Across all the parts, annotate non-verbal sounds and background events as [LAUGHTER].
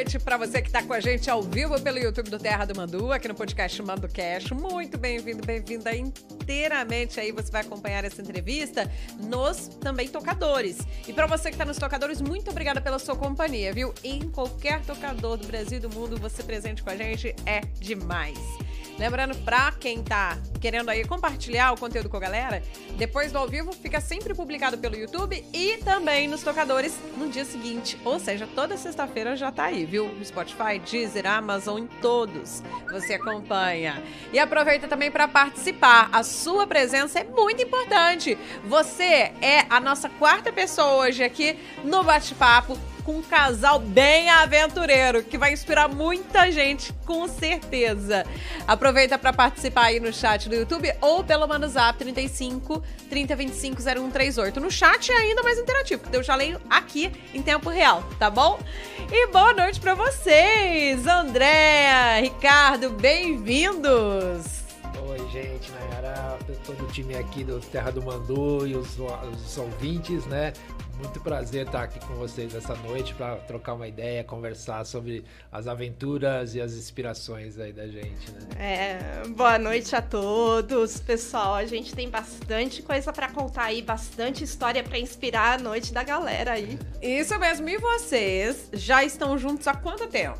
noite para você que está com a gente ao vivo pelo YouTube do Terra do Mandu, aqui no podcast Mando Cash. Muito bem-vindo, bem-vinda inteiramente aí. Você vai acompanhar essa entrevista nos também tocadores. E para você que está nos tocadores, muito obrigada pela sua companhia, viu? Em qualquer tocador do Brasil e do mundo, você presente com a gente é demais. Lembrando, pra quem tá querendo aí compartilhar o conteúdo com a galera, depois do ao vivo fica sempre publicado pelo YouTube e também nos tocadores no dia seguinte. Ou seja, toda sexta-feira já tá aí, viu? Spotify, Deezer, Amazon, em todos. Você acompanha. E aproveita também para participar. A sua presença é muito importante. Você é a nossa quarta pessoa hoje aqui no bate-papo com um casal bem aventureiro que vai inspirar muita gente, com certeza. Aproveita para participar aí no chat do YouTube ou pelo Manuzap 35 3025 0138. No chat é ainda mais interativo, porque eu já leio aqui em tempo real, tá bom? E boa noite para vocês, Andréa, Ricardo, bem-vindos. Oi, gente, Nayara, todo o time aqui do Terra do Mandu e os, os ouvintes, né? Muito prazer estar aqui com vocês essa noite para trocar uma ideia, conversar sobre as aventuras e as inspirações aí da gente, né? É, boa noite a todos, pessoal. A gente tem bastante coisa para contar aí, bastante história para inspirar a noite da galera aí. Isso mesmo. E vocês já estão juntos há quanto tempo?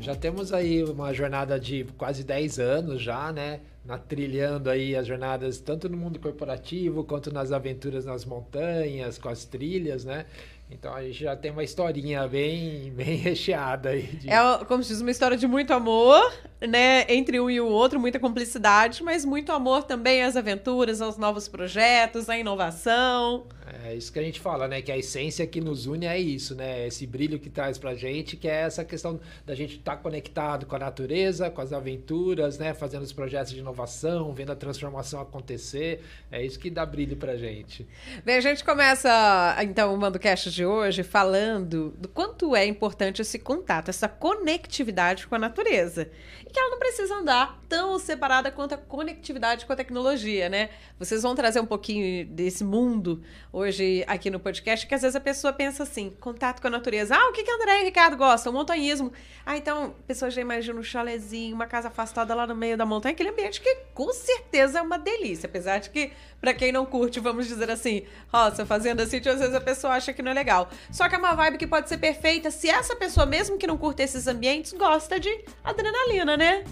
Já temos aí uma jornada de quase 10 anos já, né? Na, trilhando aí as jornadas tanto no mundo corporativo quanto nas aventuras nas montanhas, com as trilhas, né? Então a gente já tem uma historinha bem, bem [LAUGHS] recheada aí. De... É, como se diz, uma história de muito amor, né? Entre um e o outro, muita cumplicidade, mas muito amor também às aventuras, aos novos projetos, à inovação. É isso que a gente fala, né? Que a essência que nos une é isso, né? Esse brilho que traz pra gente, que é essa questão da gente estar tá conectado com a natureza, com as aventuras, né? Fazendo os projetos de inovação, vendo a transformação acontecer. É isso que dá brilho pra gente. Bem, a gente começa, então, o MandoCast de hoje falando do quanto é importante esse contato, essa conectividade com a natureza. E que ela não precisa andar tão separada quanto a conectividade com a tecnologia, né? Vocês vão trazer um pouquinho desse mundo hoje aqui no podcast, que às vezes a pessoa pensa assim, contato com a natureza. Ah, o que, que André e Ricardo gostam? montanhismo. Ah, então a pessoa já imagina um chalezinho, uma casa afastada lá no meio da montanha, aquele ambiente que com certeza é uma delícia, apesar de que, para quem não curte, vamos dizer assim, roça, fazenda, sítio, às vezes a pessoa acha que não é legal. Só que é uma vibe que pode ser perfeita se essa pessoa, mesmo que não curta esses ambientes, gosta de adrenalina, né?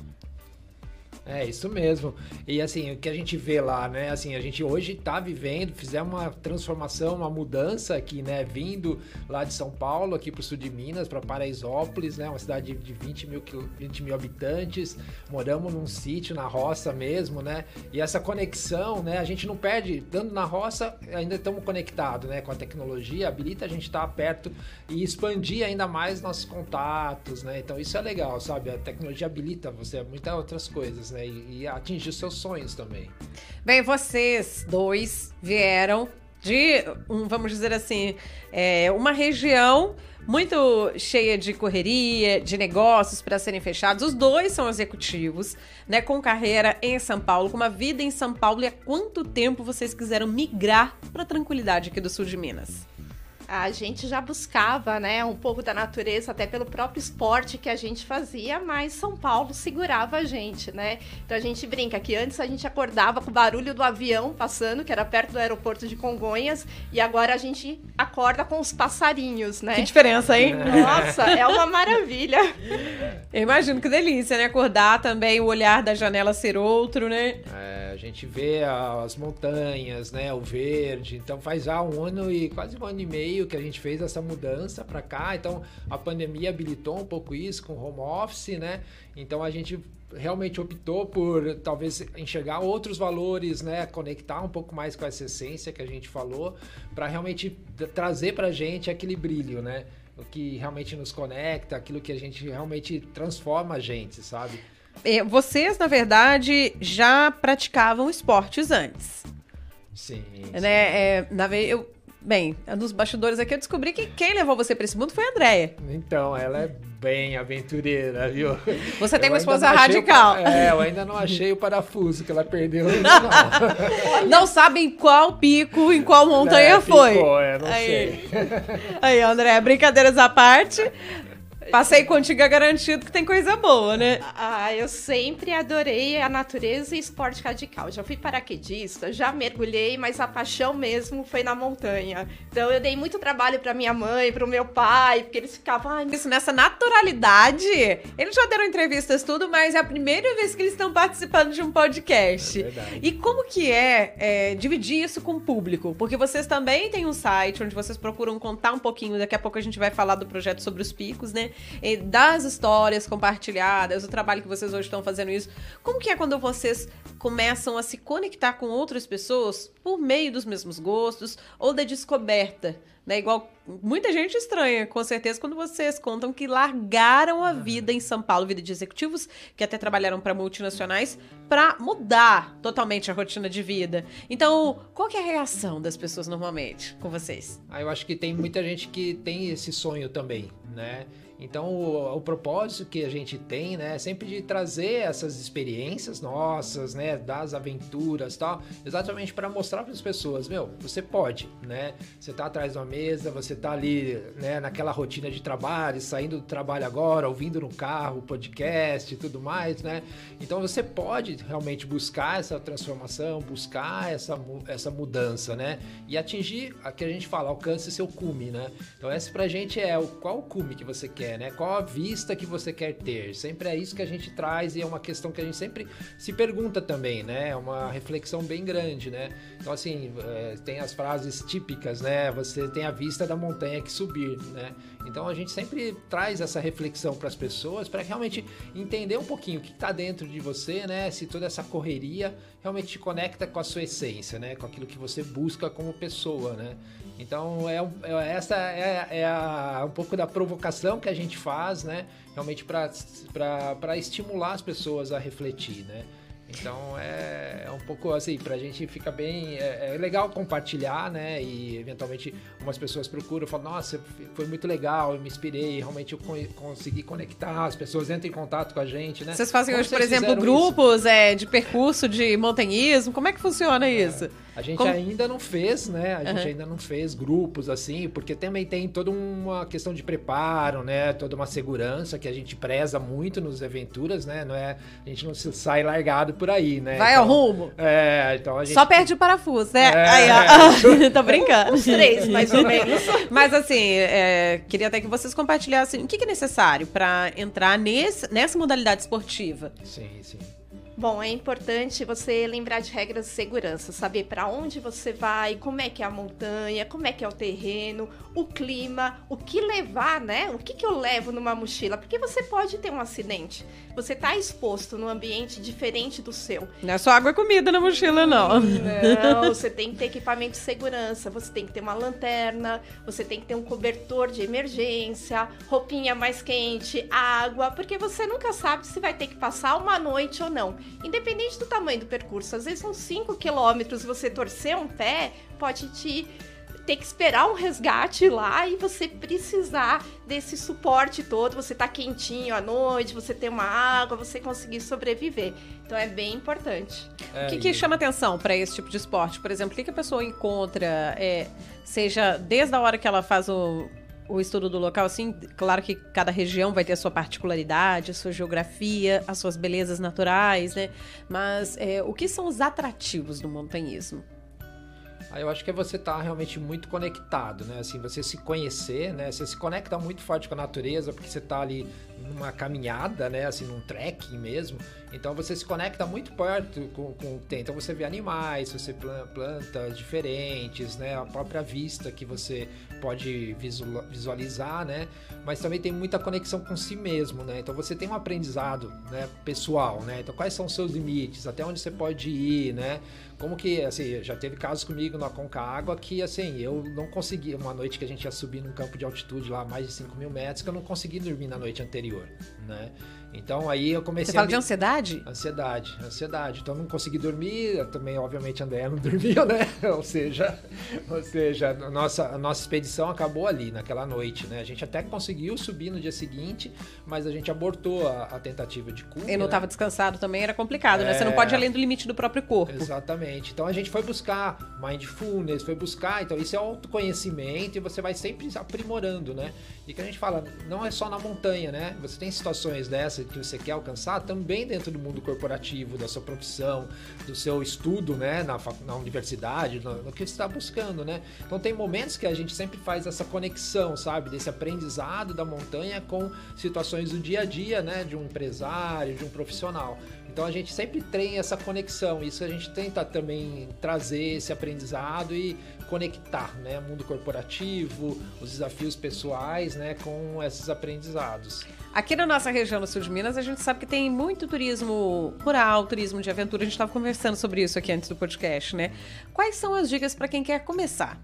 É, isso mesmo. E assim, o que a gente vê lá, né? Assim, a gente hoje está vivendo, fizemos uma transformação, uma mudança aqui, né? Vindo lá de São Paulo, aqui para o sul de Minas, para Paraisópolis, né? Uma cidade de 20 mil, 20 mil habitantes. Moramos num sítio, na roça mesmo, né? E essa conexão, né? A gente não perde, estando na roça, ainda estamos conectados, né? Com a tecnologia, habilita a gente estar tá perto e expandir ainda mais nossos contatos, né? Então isso é legal, sabe? A tecnologia habilita você a muitas outras coisas, né? E, e atingir seus sonhos também. Bem, vocês dois vieram de, vamos dizer assim, é, uma região muito cheia de correria, de negócios para serem fechados. Os dois são executivos, né, com carreira em São Paulo, com uma vida em São Paulo. E há quanto tempo vocês quiseram migrar para a tranquilidade aqui do sul de Minas? A gente já buscava, né, um pouco da natureza, até pelo próprio esporte que a gente fazia, mas São Paulo segurava a gente, né? Então a gente brinca que antes a gente acordava com o barulho do avião passando, que era perto do aeroporto de Congonhas, e agora a gente acorda com os passarinhos, né? Que diferença, hein? Nossa, é uma maravilha. Eu imagino que delícia, né? Acordar também, o olhar da janela ser outro, né? É, a gente vê as montanhas, né, o verde, então faz já um ano e quase um ano e meio meio que a gente fez essa mudança para cá. Então a pandemia habilitou um pouco isso com home office, né? Então a gente realmente optou por talvez enxergar outros valores, né, conectar um pouco mais com essa essência que a gente falou, para realmente trazer para a gente aquele brilho, né, o que realmente nos conecta, aquilo que a gente realmente transforma a gente, sabe? É, vocês, na verdade, já praticavam esportes antes. Sim. Né? É, na, eu Bem, nos bastidores aqui eu descobri que quem levou você para esse mundo foi a Andréia. Então, ela é bem aventureira, viu? Você tem uma esposa radical. O, é, eu ainda não achei o parafuso que ela perdeu ainda [LAUGHS] não. não sabem qual pico, em qual montanha é, foi. Ficou, é, não Aí. sei. Aí, André, brincadeiras à parte. Passei contigo é garantido que tem coisa boa, né? Ah, eu sempre adorei a natureza e esporte radical. Já fui paraquedista, já mergulhei, mas a paixão mesmo foi na montanha. Então eu dei muito trabalho para minha mãe, para o meu pai, porque eles ficavam. Ai, Isso nessa naturalidade. Eles já deram entrevistas tudo, mas é a primeira vez que eles estão participando de um podcast. É verdade. E como que é, é dividir isso com o público? Porque vocês também têm um site onde vocês procuram contar um pouquinho. Daqui a pouco a gente vai falar do projeto sobre os picos, né? Das histórias compartilhadas, o trabalho que vocês hoje estão fazendo isso. Como que é quando vocês começam a se conectar com outras pessoas por meio dos mesmos gostos ou da descoberta? Né? Igual muita gente estranha, com certeza, quando vocês contam que largaram a vida em São Paulo, vida de executivos, que até trabalharam para multinacionais, para mudar totalmente a rotina de vida. Então, qual é a reação das pessoas normalmente com vocês? Ah, eu acho que tem muita gente que tem esse sonho também, né? Então, o, o, propósito que a gente tem, né, é sempre de trazer essas experiências nossas, né, das aventuras, tal, exatamente para mostrar para as pessoas, meu, você pode, né? Você tá atrás de uma mesa, você tá ali, né, naquela rotina de trabalho, saindo do trabalho agora, ouvindo no carro, podcast e tudo mais, né? Então, você pode realmente buscar essa transformação, buscar essa, essa mudança, né? E atingir, a que a gente fala, alcance seu cume, né? Então, essa pra gente é o qual cume que você quer né? Qual a vista que você quer ter? Sempre é isso que a gente traz e é uma questão que a gente sempre se pergunta também, né? É uma reflexão bem grande, né? Então, assim, é, tem as frases típicas, né? Você tem a vista da montanha que subir, né? Então, a gente sempre traz essa reflexão para as pessoas para realmente entender um pouquinho o que está dentro de você, né? Se toda essa correria realmente te conecta com a sua essência, né? Com aquilo que você busca como pessoa, né? Então, é, é essa é, é a, um pouco da provocação que a gente faz, né? Realmente para estimular as pessoas a refletir, né? Então é, é, um pouco assim, pra gente fica bem. É, é, legal compartilhar, né? E eventualmente umas pessoas procuram, falam, nossa, foi muito legal, eu me inspirei, realmente eu consegui conectar, as pessoas entram em contato com a gente, né? Vocês fazem hoje, por exemplo, grupos é, de percurso de montanhismo? Como é que funciona isso? A gente Como... ainda não fez, né? A uhum. gente ainda não fez grupos assim, porque também tem toda uma questão de preparo, né? Toda uma segurança que a gente preza muito nos aventuras, né? Não é, a gente não se sai largado por aí, né? Vai então, ao rumo. É, então a gente... Só perde o parafuso, né? É... Aí, ó. [LAUGHS] Tô brincando. Os três, mais ou menos. Mas assim, é, queria até que vocês compartilhassem o que, que é necessário para entrar nesse, nessa modalidade esportiva. Sim, sim. Bom, é importante você lembrar de regras de segurança, saber para onde você vai, como é que é a montanha, como é que é o terreno, o clima, o que levar, né? O que, que eu levo numa mochila? Porque você pode ter um acidente. Você está exposto num ambiente diferente do seu. Não é só água e comida na mochila, não. Não, [LAUGHS] você tem que ter equipamento de segurança, você tem que ter uma lanterna, você tem que ter um cobertor de emergência, roupinha mais quente, água, porque você nunca sabe se vai ter que passar uma noite ou não. Independente do tamanho do percurso, às vezes uns 5 quilômetros, você torcer um pé pode te ter que esperar um resgate lá e você precisar desse suporte todo, você tá quentinho à noite, você ter uma água, você conseguir sobreviver. Então é bem importante. É, o que, que chama atenção para esse tipo de esporte? Por exemplo, o que, que a pessoa encontra, é, seja desde a hora que ela faz o o estudo do local, assim, claro que cada região vai ter a sua particularidade, a sua geografia, as suas belezas naturais, né? Mas é, o que são os atrativos do montanhismo? Aí eu acho que é você estar tá realmente muito conectado, né? Assim, você se conhecer, né? Você se conecta muito forte com a natureza, porque você está ali numa caminhada, né? Assim, num trekking mesmo. Então você se conecta muito perto com, com o que tem. Então você vê animais, você planta plantas diferentes, né? A própria vista que você pode visualizar, né? Mas também tem muita conexão com si mesmo, né? Então você tem um aprendizado, né? Pessoal, né? Então quais são os seus limites? Até onde você pode ir, né? Como que, assim, já teve casos comigo no Aconcagua que, assim, eu não consegui, uma noite que a gente ia subir num campo de altitude lá, mais de 5 mil metros, que eu não consegui dormir na noite anterior, né? Então aí eu comecei Você fala a me... de ansiedade? Ansiedade, ansiedade. Então não consegui dormir, eu também, obviamente, a Andréia não [LAUGHS] dormiu, né? ou seja, ou seja, a nossa, a nossa expedição acabou ali, naquela noite, né? A gente até conseguiu subir no dia seguinte, mas a gente abortou a, a tentativa de cume. Eu não né? estava descansado também, era complicado, né? Você não É. pode ir além do limite do próprio corpo. Exatamente. Então a gente foi buscar mindfulness, foi buscar, então isso é autoconhecimento e você vai sempre aprimorando, né? E que a gente fala, não é só na montanha, né? Você tem situações dessas que você quer alcançar também dentro do mundo corporativo, da sua profissão, do seu estudo, né? Na, na universidade, no, no que você está buscando, né? Então tem momentos que a gente sempre faz essa conexão, sabe? Desse aprendizado da montanha com situações do dia a dia, né? De um empresário, de um profissional. Então a gente sempre tem essa conexão, isso a gente tenta também trazer esse aprendizado e conectar, né, mundo corporativo, os desafios pessoais, né, com esses aprendizados. Aqui na nossa região no sul de Minas, a gente sabe que tem muito turismo rural, turismo de aventura. A gente estava conversando sobre isso aqui antes do podcast, né? Quais são as dicas para quem quer começar?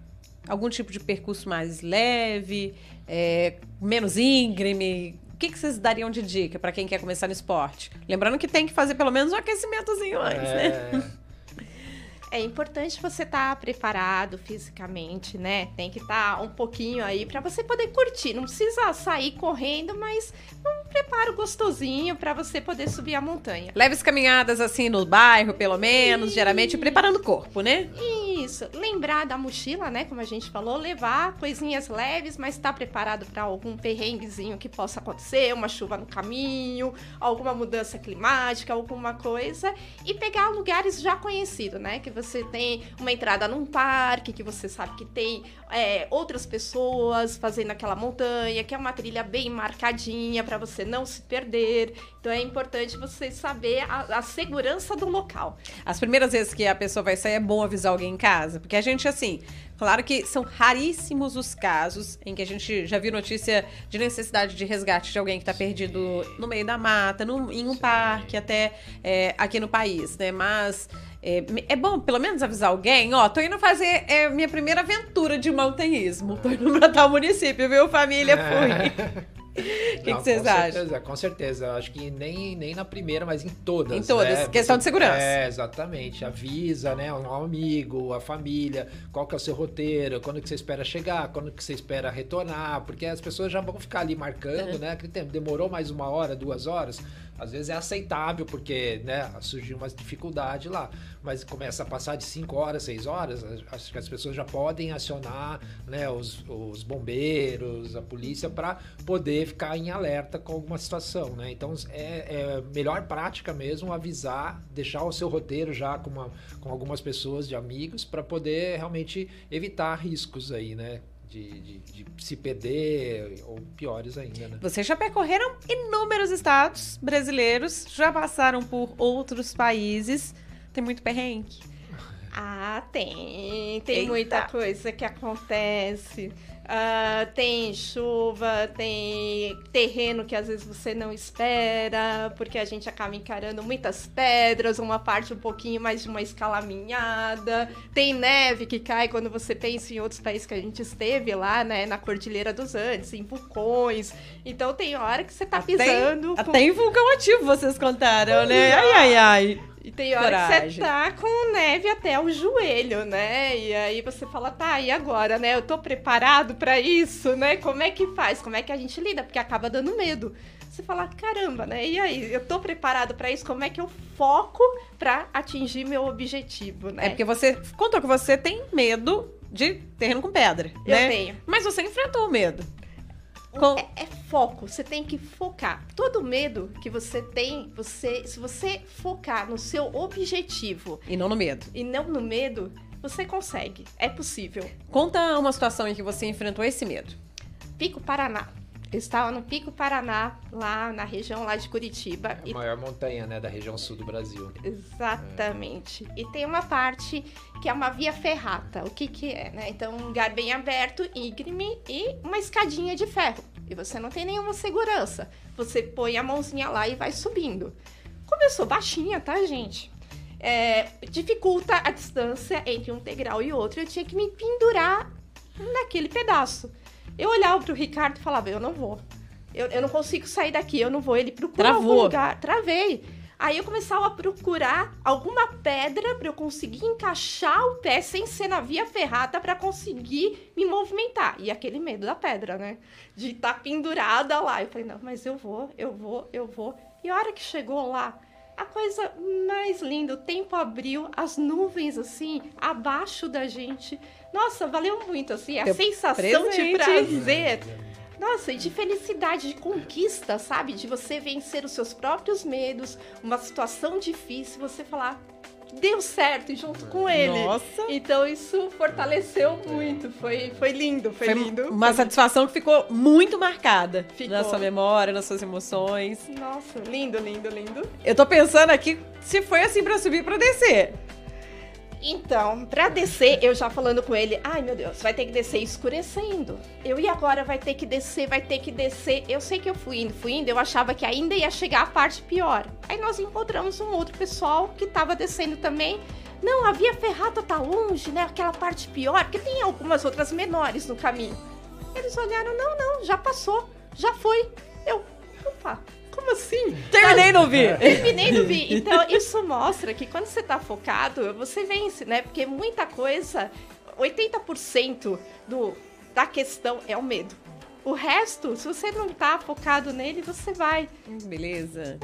Algum tipo de percurso mais leve, é, menos íngreme? O que, que vocês dariam de dica para quem quer começar no esporte? Lembrando que tem que fazer pelo menos um aquecimentozinho antes, né? É, importante você estar preparado fisicamente, né? Tem que estar um pouquinho aí para você poder curtir. Não precisa sair correndo, mas um preparo gostosinho para você poder subir a montanha. Leves caminhadas assim no bairro, pelo menos, geralmente preparando o corpo, né? Lembrar da mochila, né? Como a gente falou, levar coisinhas leves, mas estar preparado para algum perrenguezinho que possa acontecer, uma chuva no caminho, alguma mudança climática, alguma coisa, e pegar lugares já conhecidos, né? Que você tem uma entrada num parque, que você sabe que tem é, outras pessoas fazendo aquela montanha, que é uma trilha bem marcadinha para você não se perder. Então é importante você saber a, a segurança do local. As primeiras vezes que a pessoa vai sair é bom avisar alguém em casa, porque a gente, assim, claro que são raríssimos os casos em que a gente já viu notícia de necessidade de resgate de alguém que tá perdido no meio da mata, num- em um parque, até é, aqui no país, né? Mas é, é bom pelo menos avisar alguém, ó, tô indo fazer é, minha primeira aventura de montanhismo, tô indo pra tal município, viu, família? Fui. [LAUGHS] O [LAUGHS] que, vocês com acham? Certeza, com certeza. Acho que nem, nem na primeira, mas em todas. Em todas. né? Questão Você- de segurança. É, exatamente. Avisa, né? Um amigo, a família, qual que é o seu roteiro, quando que você espera chegar, quando que você espera retornar, porque as pessoas já vão ficar ali marcando, É. né? Aquele tempo demorou mais uma hora, duas horas. Às vezes é aceitável, porque né, surgiu uma dificuldade lá. Mas começa a passar de 5 horas, 6 horas, acho que as pessoas já podem acionar né, os, os bombeiros, a polícia, para poder ficar em alerta com alguma situação. Né? Então é, é melhor prática mesmo avisar, deixar o seu roteiro já com, uma, com algumas pessoas, de amigos, para poder realmente evitar riscos aí, né? De, de, de se perder, ou piores ainda, né? Vocês já percorreram inúmeros estados brasileiros, já passaram por outros países. Tem muito perrengue. Ah, tem. Tem Eita. muita coisa que acontece. Ah, tem chuva, tem terreno que às vezes você não espera, porque a gente acaba encarando muitas pedras, uma parte um pouquinho mais de uma escalaminhada. Tem neve que cai quando você pensa em outros países que a gente esteve lá, né? Na Cordilheira dos Andes, em vulcões. Então tem hora que você tá pisando. com- Até em vulcão ativo vocês contaram, né? Ai, ai, ai. E tem hora que Coragem. você tá com neve até o joelho, né? E aí você fala, tá, e agora, né? Eu tô preparado pra isso, né? Como é que faz? Como é que a gente lida? Porque acaba dando medo. Você fala, caramba, né? E aí, eu tô preparado pra isso? Como é que eu foco pra atingir meu objetivo, né? É porque você contou que você tem medo de terreno com pedra, eu né? tenho. Mas você enfrentou o medo. Com- É, é foco, você tem que focar. Todo medo que você tem, você, se você focar no seu objetivo E não no medo. e não no medo, você consegue. É possível. Conta uma situação em que você enfrentou esse medo. Pico Paraná. Eu estava no Pico Paraná, lá na região lá de Curitiba. É E- a maior montanha, né, da região sul do Brasil. Exatamente. E tem uma parte que é uma via ferrata. O que que é, né? Então, um lugar bem aberto, íngreme e uma escadinha de ferro. E você não tem nenhuma segurança. Você põe a mãozinha lá e vai subindo. Como eu sou baixinha, tá, gente? É, dificulta a distância entre um degrau e outro. Eu tinha que me pendurar naquele pedaço. Eu olhava pro Ricardo e falava, eu não vou. eu, eu não consigo sair daqui, eu não vou. Ele procura Travou. algum lugar. Travei. Aí eu começava a procurar alguma pedra para eu conseguir encaixar o pé sem ser na via ferrata para conseguir me movimentar. E aquele medo da pedra, né? De estar tá pendurada lá. Eu falei, não, mas eu vou, eu vou, eu vou. E a hora que chegou lá, a coisa mais linda, o tempo abriu, as nuvens assim, abaixo da gente. Nossa, valeu muito, assim, a Teu sensação de presente. prazer. Nossa, e de felicidade, de conquista, sabe? De você vencer os seus próprios medos, uma situação difícil, você falar, deu certo junto com ele. Nossa. Então isso fortaleceu muito, foi, foi lindo, foi, Foi lindo. uma satisfação que ficou muito marcada Ficou. na sua memória, nas suas emoções. Nossa, lindo, lindo, lindo. Eu tô pensando aqui se foi assim pra subir pra descer. Então, pra descer, eu já falando com ele, ai meu Deus, vai ter que descer escurecendo. Eu e agora vai ter que descer, vai ter que descer. Eu sei que eu fui indo, fui indo, eu achava que ainda ia chegar a parte pior. Aí nós encontramos um outro pessoal que tava descendo também. Não, a via ferrata tá longe, né? Aquela parte pior, porque tem algumas outras menores no caminho. Eles olharam, não, não, já passou, já foi. Eu, opa, como assim? Terminei não vi. Terminei no vi. Então, isso mostra que quando você tá focado, você vence, né? Porque muita coisa, 80% do, da questão é o medo. O resto, se você não tá focado nele, você vai. Beleza.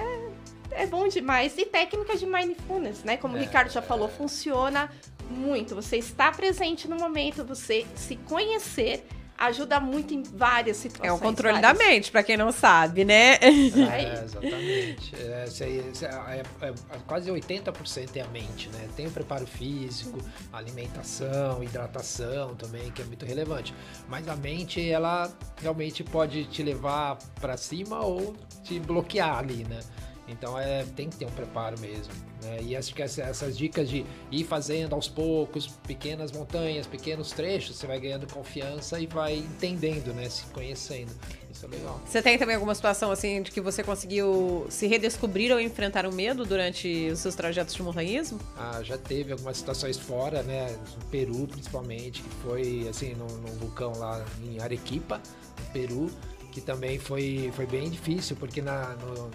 É bom demais. E técnica de mindfulness, né? Como o É. Ricardo já falou, funciona muito. Você está presente no momento, você se conhecer ajuda muito em várias situações. É um controle da várias. mente, pra quem não sabe, né? É, exatamente. É, isso aí, isso é- é- é- quase 80% é a mente, né? Tem o preparo físico, alimentação, hidratação também, que é muito relevante. Mas a mente, ela realmente pode te levar para cima ou te bloquear ali, né? Então é, tem que ter um preparo mesmo. Né? E acho que essa- essas dicas de ir fazendo aos poucos, pequenas montanhas, pequenos trechos, você vai ganhando confiança e vai entendendo, né? Se conhecendo. Isso é legal. Você tem também alguma situação assim de que você conseguiu se redescobrir ou enfrentar o medo durante os seus trajetos de montanhismo? Ah, já teve algumas situações fora, né? No Peru, principalmente, que foi assim, num, num vulcão lá em Arequipa, no Peru, que também foi, foi bem difícil, porque na, no,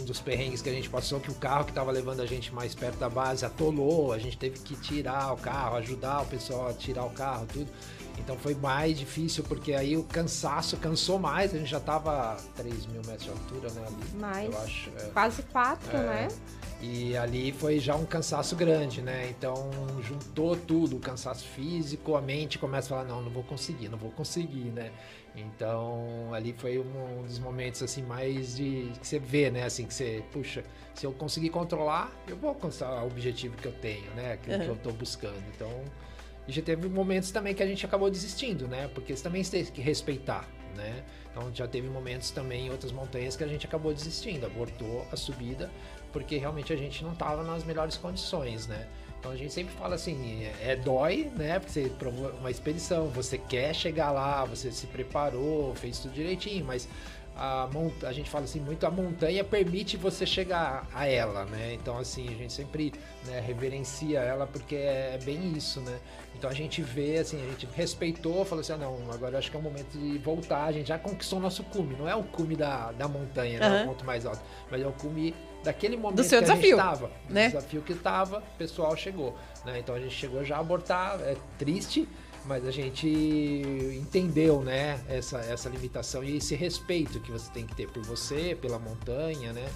um dos perrengues que a gente passou, que o carro que estava levando a gente mais perto da base atolou, a gente teve que tirar o carro, ajudar o pessoal a tirar o carro, tudo. Então foi mais difícil, porque aí o cansaço cansou mais, a gente já tava a 3 mil metros de altura, né? Ali, Mais. eu acho. é. Quase quatro, É. né? E ali foi já um cansaço grande, né? Então juntou tudo, o cansaço físico, a mente começa a falar, não, não vou conseguir, não vou conseguir, né? Então ali foi um, dos momentos assim mais de que você vê, né? Assim que você, puxa, se eu conseguir controlar, eu vou alcançar o objetivo que eu tenho, né? Aquilo que Uhum. eu tô buscando. Então e já teve momentos também que a gente acabou desistindo, né? Porque você também tem que respeitar, né? Então já teve momentos também em outras montanhas que a gente acabou desistindo, abortou a subida, porque realmente a gente não estava nas melhores condições, né? Então a gente sempre fala assim, é, é dói, né? Porque você provou uma expedição, você quer chegar lá, você se preparou, fez tudo direitinho, mas a, a gente fala assim, muito a montanha permite você chegar a ela, né? Então assim, a gente sempre né, reverencia ela porque é bem isso, né? Então a gente vê, assim, a gente respeitou, falou assim, ah, não, agora acho que é o momento de voltar, a gente já conquistou o nosso cume, não é o cume da, da montanha, né? Aham. O ponto mais alto, mas é o cume daquele momento Do seu que desafio, a gente tava, do né? desafio que tava, o pessoal chegou, né? Então a gente chegou já a abortar, é triste, mas a gente entendeu, né, essa, essa limitação e esse respeito que você tem que ter por você, pela montanha, né?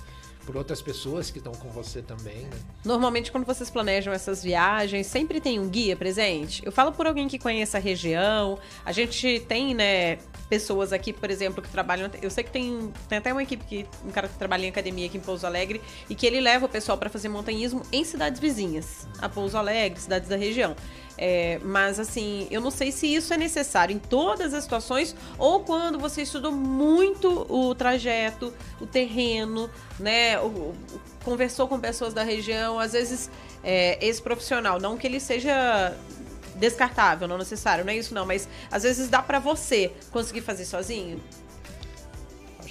Por outras pessoas que estão com você também, né? Normalmente, quando vocês planejam essas viagens, sempre tem um guia presente? Eu falo por alguém que conheça a região. A gente tem, né, pessoas aqui, por exemplo, que trabalham. Eu sei que tem, tem até uma equipe, que, um cara que trabalha em academia aqui em Pouso Alegre, e que ele leva o pessoal para fazer montanhismo em cidades vizinhas, a Pouso Alegre, cidades da região. É, mas assim, eu não sei se isso é necessário em todas as situações ou quando você estudou muito o trajeto, o terreno, né? o- conversou com pessoas da região, às vezes é, esse profissional, não que ele seja descartável, não necessário, não é isso não, mas às vezes dá pra você conseguir fazer sozinho.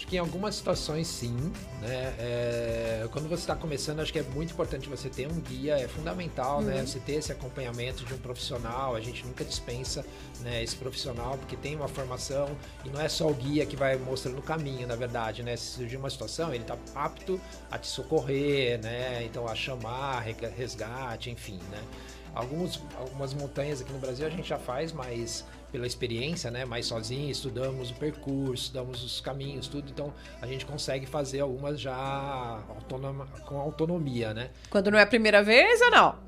Acho que em algumas situações sim, né? É, quando você está começando, acho que é muito importante você ter um guia, é fundamental, né? uhum. né? Você ter esse acompanhamento de um profissional. A gente nunca dispensa né, esse profissional, porque tem uma formação e não é só o guia que vai mostrando o caminho, na verdade, né? Se surgir uma situação, ele está apto a te socorrer, né? Então a chamar, resgate, enfim, né? Alguns, algumas montanhas aqui no Brasil a gente já faz, mas pela experiência, né, mais sozinho, estudamos o percurso, estudamos os caminhos, tudo, então a gente consegue fazer algumas já autonoma, com autonomia, né? Quando não é a primeira vez ou não?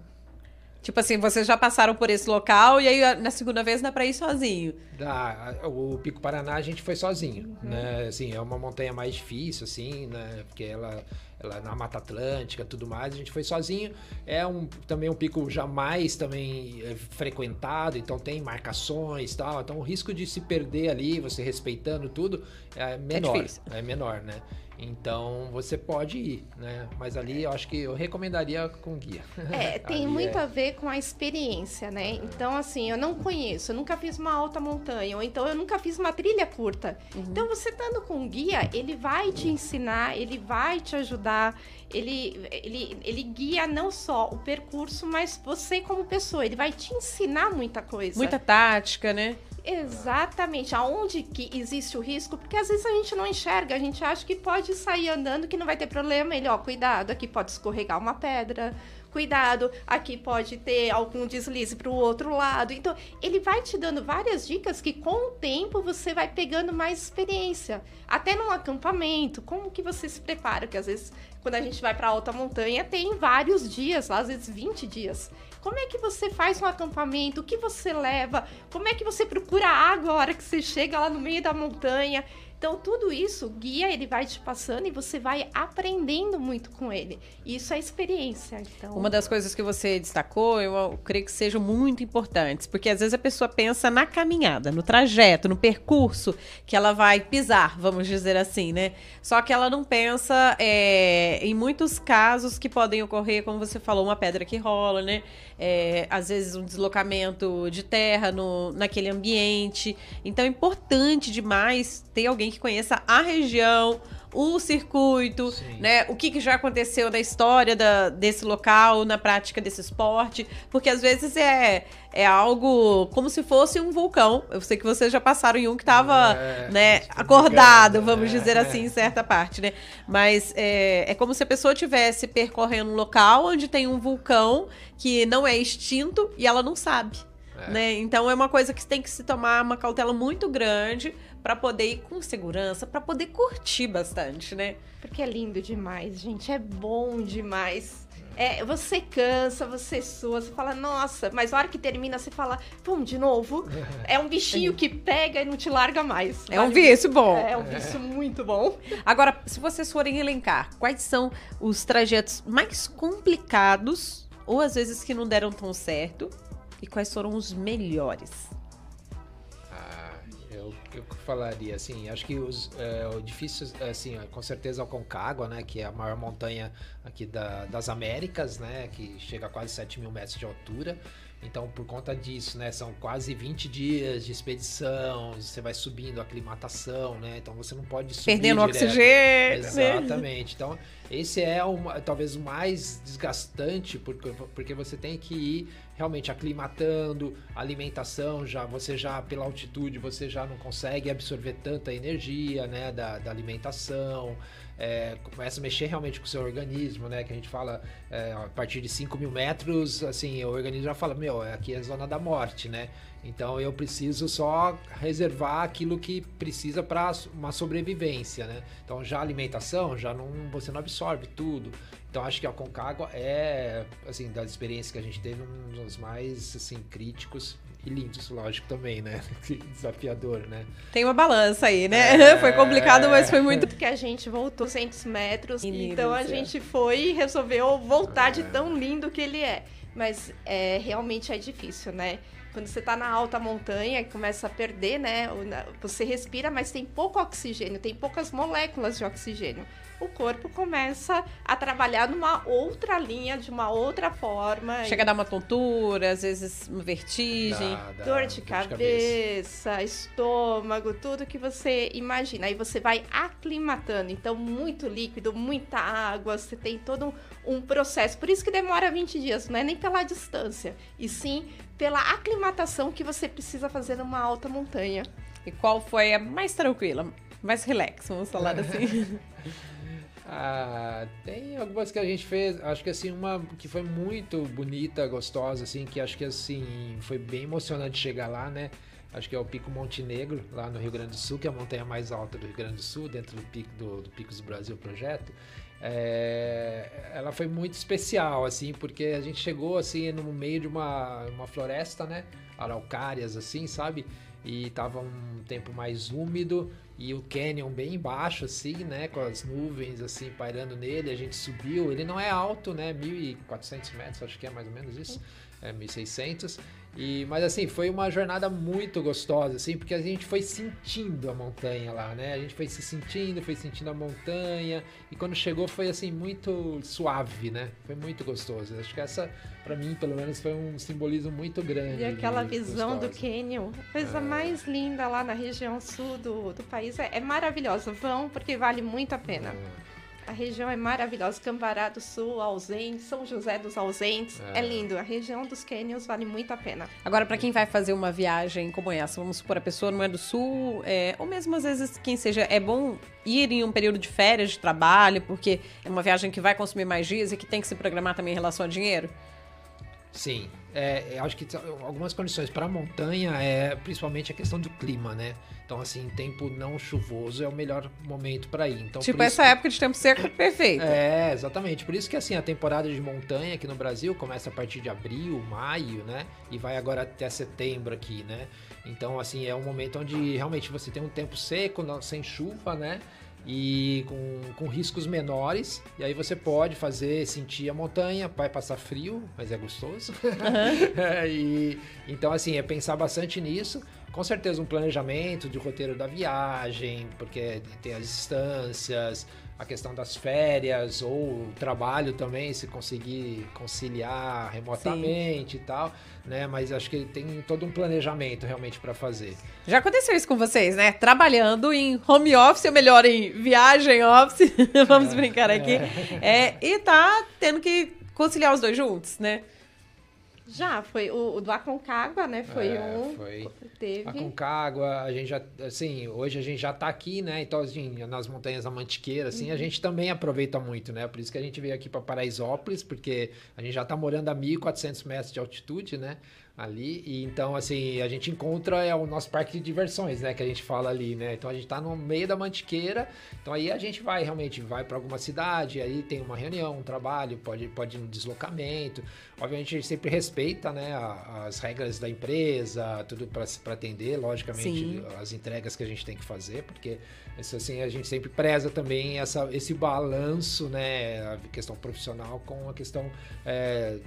Tipo assim, vocês já passaram por esse local e aí na segunda vez dá pra ir sozinho? Dá. O Pico Paraná a gente foi sozinho, uhum. né? Assim, é uma montanha mais difícil, assim, né? Porque ela, é na Mata Atlântica tudo mais. A gente foi sozinho. É um, também um pico jamais também é, frequentado, então tem marcações e tal. Então o risco de se perder ali, você respeitando tudo, é menor. É, é menor, né? Então você pode ir, né? Mas ali eu acho que eu recomendaria com guia. É, [LAUGHS] tem muito é... a ver com a experiência, né? Então, assim, eu não conheço, eu nunca fiz uma alta montanha, ou então eu nunca fiz uma trilha curta. Uhum. Então, você estando com guia, ele vai te ensinar, ele vai te ajudar, ele, ele, ele guia não só o percurso, mas você como pessoa, ele vai te ensinar muita coisa. Muita tática, né? Exatamente, aonde que existe o risco, porque às vezes a gente não enxerga, a gente acha que pode sair andando que não vai ter problema, ele, ó, cuidado, aqui pode escorregar uma pedra, cuidado, aqui pode ter algum deslize para o outro lado. Então, ele vai te dando várias dicas que com o tempo você vai pegando mais experiência. Até num acampamento, como que você se prepara? Porque às vezes, quando a gente vai para alta montanha, tem vários dias, às vezes 20 dias. Como é que você faz um acampamento? O que você leva? Como é que você procura água a hora que você chega lá no meio da montanha? Então, tudo isso, o guia, ele vai te passando e você vai aprendendo muito com ele. Isso é experiência. Então... Uma das coisas que você destacou, eu creio que sejam muito importantes, porque às vezes a pessoa pensa na caminhada, no trajeto, no percurso que ela vai pisar, vamos dizer assim, né? Só que ela não pensa é, em muitos casos que podem ocorrer, como você falou, uma pedra que rola, né? É, às vezes um deslocamento de terra no, naquele ambiente. Então é importante demais ter alguém que conheça a região, o circuito, Sim. né? O que, que, já aconteceu na história da, desse local, na prática desse esporte. Porque às vezes é, é algo como se fosse um vulcão. Eu sei que vocês já passaram em um que estava é, né, acordado, vamos é, dizer assim, em certa parte, né? Mas é, é como se a pessoa estivesse percorrendo um local onde tem um vulcão que não é extinto e ela não sabe. É. Né? Então é uma coisa que tem que se tomar uma cautela muito grande para poder ir com segurança, para poder curtir bastante, né? Porque é lindo demais, gente, é bom demais. É, você cansa, você sua, você fala, nossa, mas na hora que termina, você fala, vamos de novo. É um bichinho que pega e não te larga mais. É um vício bom. É, é um vício muito bom. Agora, se vocês forem elencar, quais são os trajetos mais complicados, ou às vezes que não deram tão certo, e quais foram os melhores? Eu falaria assim, acho que os, é, o difícil, assim, com certeza é o Concagua, né, que é a maior montanha aqui da, das Américas, né, que chega a quase 7 mil metros de altura. Então, por conta disso, né, são quase 20 dias de expedição, você vai subindo a aclimatação, né, então você não pode subir Perdendo direto. oxigênio. Exatamente. Então, esse é uma, talvez o mais desgastante, porque, porque você tem que ir realmente aclimatando, alimentação, já você já pela altitude você já não consegue absorver tanta energia, né, da, da alimentação, é, começa a mexer realmente com o seu organismo, né, que a gente fala é, a partir de 5 mil metros, assim, o organismo já fala, meu, aqui é a zona da morte, né, então eu preciso só reservar aquilo que precisa para uma sobrevivência, né? Então já alimentação, já não você não absorve tudo. Então acho que a Concagua é, assim, das experiências que a gente teve, um dos mais assim críticos e lindos, lógico também, né? [LAUGHS] Desafiador, né? Tem uma balança aí, né? É... [LAUGHS] Foi complicado, mas foi muito que a gente voltou 200 metros, então a gente foi e resolveu voltar é... de tão lindo que ele é. Mas é, realmente é difícil, né? Quando você está na alta montanha e começa a perder, né? Você respira, mas tem pouco oxigênio, tem poucas moléculas de oxigênio o corpo começa a trabalhar numa outra linha, de uma outra forma. Chega e... a dar uma tontura, às vezes uma vertigem, dá, dá, dor, de, dor cabeça, de cabeça, estômago, tudo que você imagina. Aí você vai aclimatando. Então, muito líquido, muita água, você tem todo um, um processo. Por isso que demora 20 dias, não é nem pela distância, e sim pela aclimatação que você precisa fazer numa alta montanha. E qual foi a mais tranquila? Mais relax, vamos falar [LAUGHS] assim. Ah, tem algumas que a gente fez, acho que assim, uma que foi muito bonita, gostosa, assim, que acho que assim, foi bem emocionante chegar lá, né? Acho que é o Pico Montenegro, lá no Rio Grande do Sul, que é a montanha mais alta do Rio Grande do Sul, dentro do Pico do, do Picos do Brasil projeto. É, ela foi muito especial, assim, porque a gente chegou, assim, no meio de uma, uma floresta, né? Araucárias, assim, sabe? E tava um tempo mais úmido, e o canyon bem embaixo, assim, né? Com as nuvens, assim, pairando nele. A gente subiu. Ele não é alto, né? 1.400 metros, acho que é mais ou menos isso. É 1.600. E, mas assim, foi uma jornada muito gostosa, assim, porque a gente foi sentindo a montanha lá, né? A gente foi se sentindo, foi sentindo a montanha, e quando chegou foi assim, muito suave, né? Foi muito gostoso. Acho que essa, para mim, pelo menos, foi um simbolismo muito grande. E aquela visão gostosa. do Canyon, coisa é. mais linda lá na região sul do, do país, é, é maravilhosa. Vão porque vale muito a pena. É. A região é maravilhosa. Cambará do Sul, Ausente, São José dos Ausentes. É. é lindo. A região dos cânions vale muito a pena. Agora, para quem vai fazer uma viagem como essa, vamos supor, a pessoa não é do Sul, é, ou mesmo às vezes quem seja, é bom ir em um período de férias, de trabalho, porque é uma viagem que vai consumir mais dias e que tem que se programar também em relação a dinheiro? Sim. É, acho que algumas condições para a montanha é principalmente a questão do clima, né? Então, assim, tempo não chuvoso é o melhor momento para ir. Então, tipo, essa que... época de tempo seco [COUGHS] perfeita. É, exatamente. Por isso que, assim, a temporada de montanha aqui no Brasil começa a partir de abril, maio, né? E vai agora até setembro aqui, né? Então, assim, é um momento onde realmente você tem um tempo seco, sem chuva, né? e com, com riscos menores. E aí você pode fazer, sentir a montanha, vai passar frio, mas é gostoso. Uhum. [LAUGHS] e, então, assim, é pensar bastante nisso com certeza um planejamento de roteiro da viagem, porque tem as distâncias, a questão das férias ou o trabalho também, se conseguir conciliar remotamente Sim. e tal, né? Mas acho que tem todo um planejamento realmente para fazer. Já aconteceu isso com vocês, né? Trabalhando em home office, ou melhor, em viagem office, [LAUGHS] vamos é, brincar aqui, é. é, e tá tendo que conciliar os dois juntos, né? Já, foi o, o do Aconcagua, né? Foi é, um. Foi. Teve. Aconcagua, a gente já, assim, hoje a gente já tá aqui, né? Então, assim, nas montanhas da Mantiqueira, assim, uhum. a gente também aproveita muito, né? Por isso que a gente veio aqui para Paraisópolis, porque a gente já tá morando a 1.400 metros de altitude, né? Ali. E então, assim, a gente encontra é o nosso parque de diversões, né? Que a gente fala ali, né? Então a gente tá no meio da mantiqueira. Então aí a gente vai realmente vai para alguma cidade, aí tem uma reunião, um trabalho, pode, pode ir no deslocamento. Obviamente a gente sempre respeita, né? as regras da empresa, tudo para atender, logicamente, Sim. as entregas que a gente tem que fazer, porque isso, assim, a gente sempre preza também essa, esse balanço, né? A questão profissional com a questão é,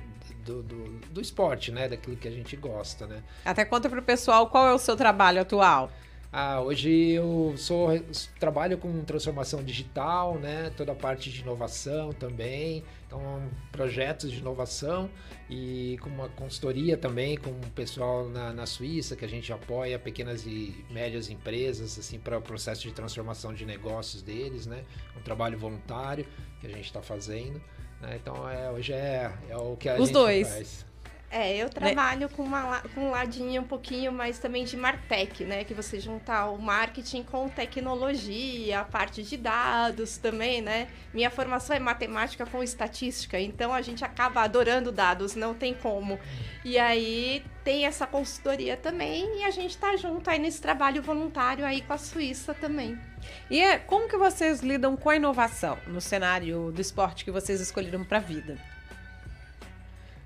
do, do, do, esporte, né? Daquilo que a gente gosta, né? Até conta pro pessoal qual é o seu trabalho atual. Ah, hoje eu sou trabalho com transformação digital, né? Toda a parte de inovação também. Então, projetos de inovação e com uma consultoria também com o pessoal na, na Suíça que a gente apoia pequenas e médias empresas assim para o processo de transformação de negócios deles, né? Um trabalho voluntário que a gente está fazendo. Né? Então é, hoje é, é o que a Os gente dois. faz. É, eu trabalho né? com, uma, com um ladinho um pouquinho mais também de Martech, né? Que você juntar o marketing com tecnologia, a parte de dados também, né? Minha formação é matemática com estatística, então a gente acaba adorando dados, não tem como. E aí tem essa consultoria também e a gente tá junto aí nesse trabalho voluntário aí com a Suíça também. E é, como que vocês lidam com a inovação no cenário do esporte que vocês escolheram para a vida?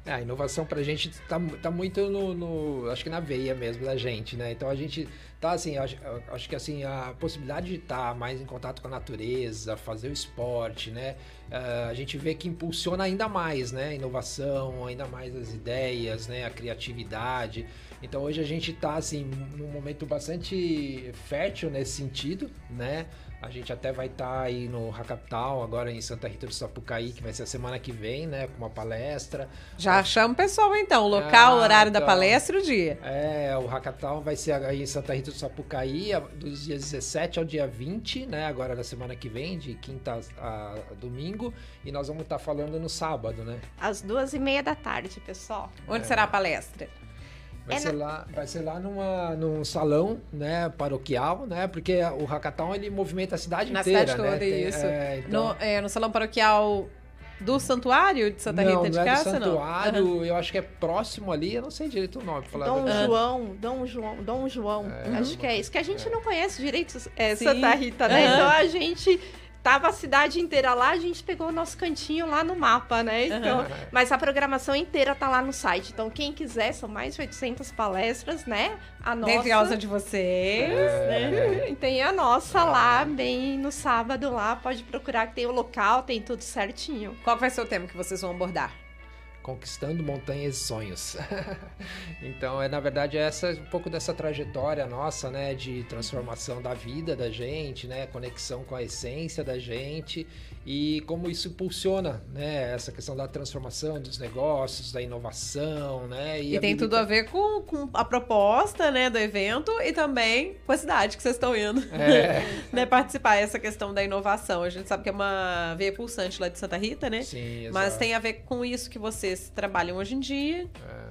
É, a inovação para a gente tá, tá muito no, no, acho que na veia mesmo da gente, né? Então a gente tá assim, acho, acho que assim a possibilidade de estar tá mais em contato com a natureza, fazer o esporte, né? Uh, a gente vê que impulsiona ainda mais, né? A inovação, ainda mais as ideias, né? A criatividade. Então hoje a gente está assim num momento bastante fértil nesse sentido, né? A gente até vai estar tá aí no Hackathon, agora em Santa Rita do Sapucaí, que vai ser a semana que vem, né? Com uma palestra. Já chama o pessoal então, o local, ah, horário então, da palestra e o dia. É, o Hackathon vai ser aí em Santa Rita do Sapucaí, dos dias 17 ao dia 20, né? Agora da semana que vem, de quinta a, a domingo. E nós vamos estar tá falando no sábado, né? Às duas e meia da tarde, pessoal. Onde é. será a palestra? Vai, é ser na... lá, vai ser lá numa, num salão, né, paroquial, né? Porque o Hackathon, ele movimenta a cidade Na inteira, cidade né? toda, Tem, isso. É, então... no, é, no salão paroquial do Santuário de Santa não, Rita de não Cássia, é do Santuário, não? Uhum. eu acho que é próximo ali, eu não sei direito o nome. Falar Dom João, Dom João, Dom João, é, acho que é isso. Que a gente é. não conhece direito é, Santa Rita, né? Uhum. Então a gente tava a cidade inteira lá, a gente pegou o nosso cantinho lá no mapa, né? Então, uhum. Mas a programação inteira tá lá no site. Então, quem quiser, são mais de 800 palestras, né? A nossa. Dentre de vocês. É. Né? [LAUGHS] Tem a nossa lá, bem no sábado lá. Pode procurar que tem o local, tem tudo certinho. Qual vai ser o tema que vocês vão abordar? Conquistando montanhas e sonhos. [LAUGHS] então, é na verdade essa um pouco dessa trajetória nossa, né, de transformação da vida da gente, né, conexão com a essência da gente e como isso impulsiona, né, essa questão da transformação dos negócios, da inovação, né? E, e tem tudo a ver com, com, a proposta, né, do evento e também com a cidade que vocês estão indo, é. [LAUGHS] né, participar essa questão da inovação. A gente sabe que é uma veia pulsante lá de Santa Rita, né? Sim, exato. Mas tem a ver com isso que vocês trabalham hoje em dia,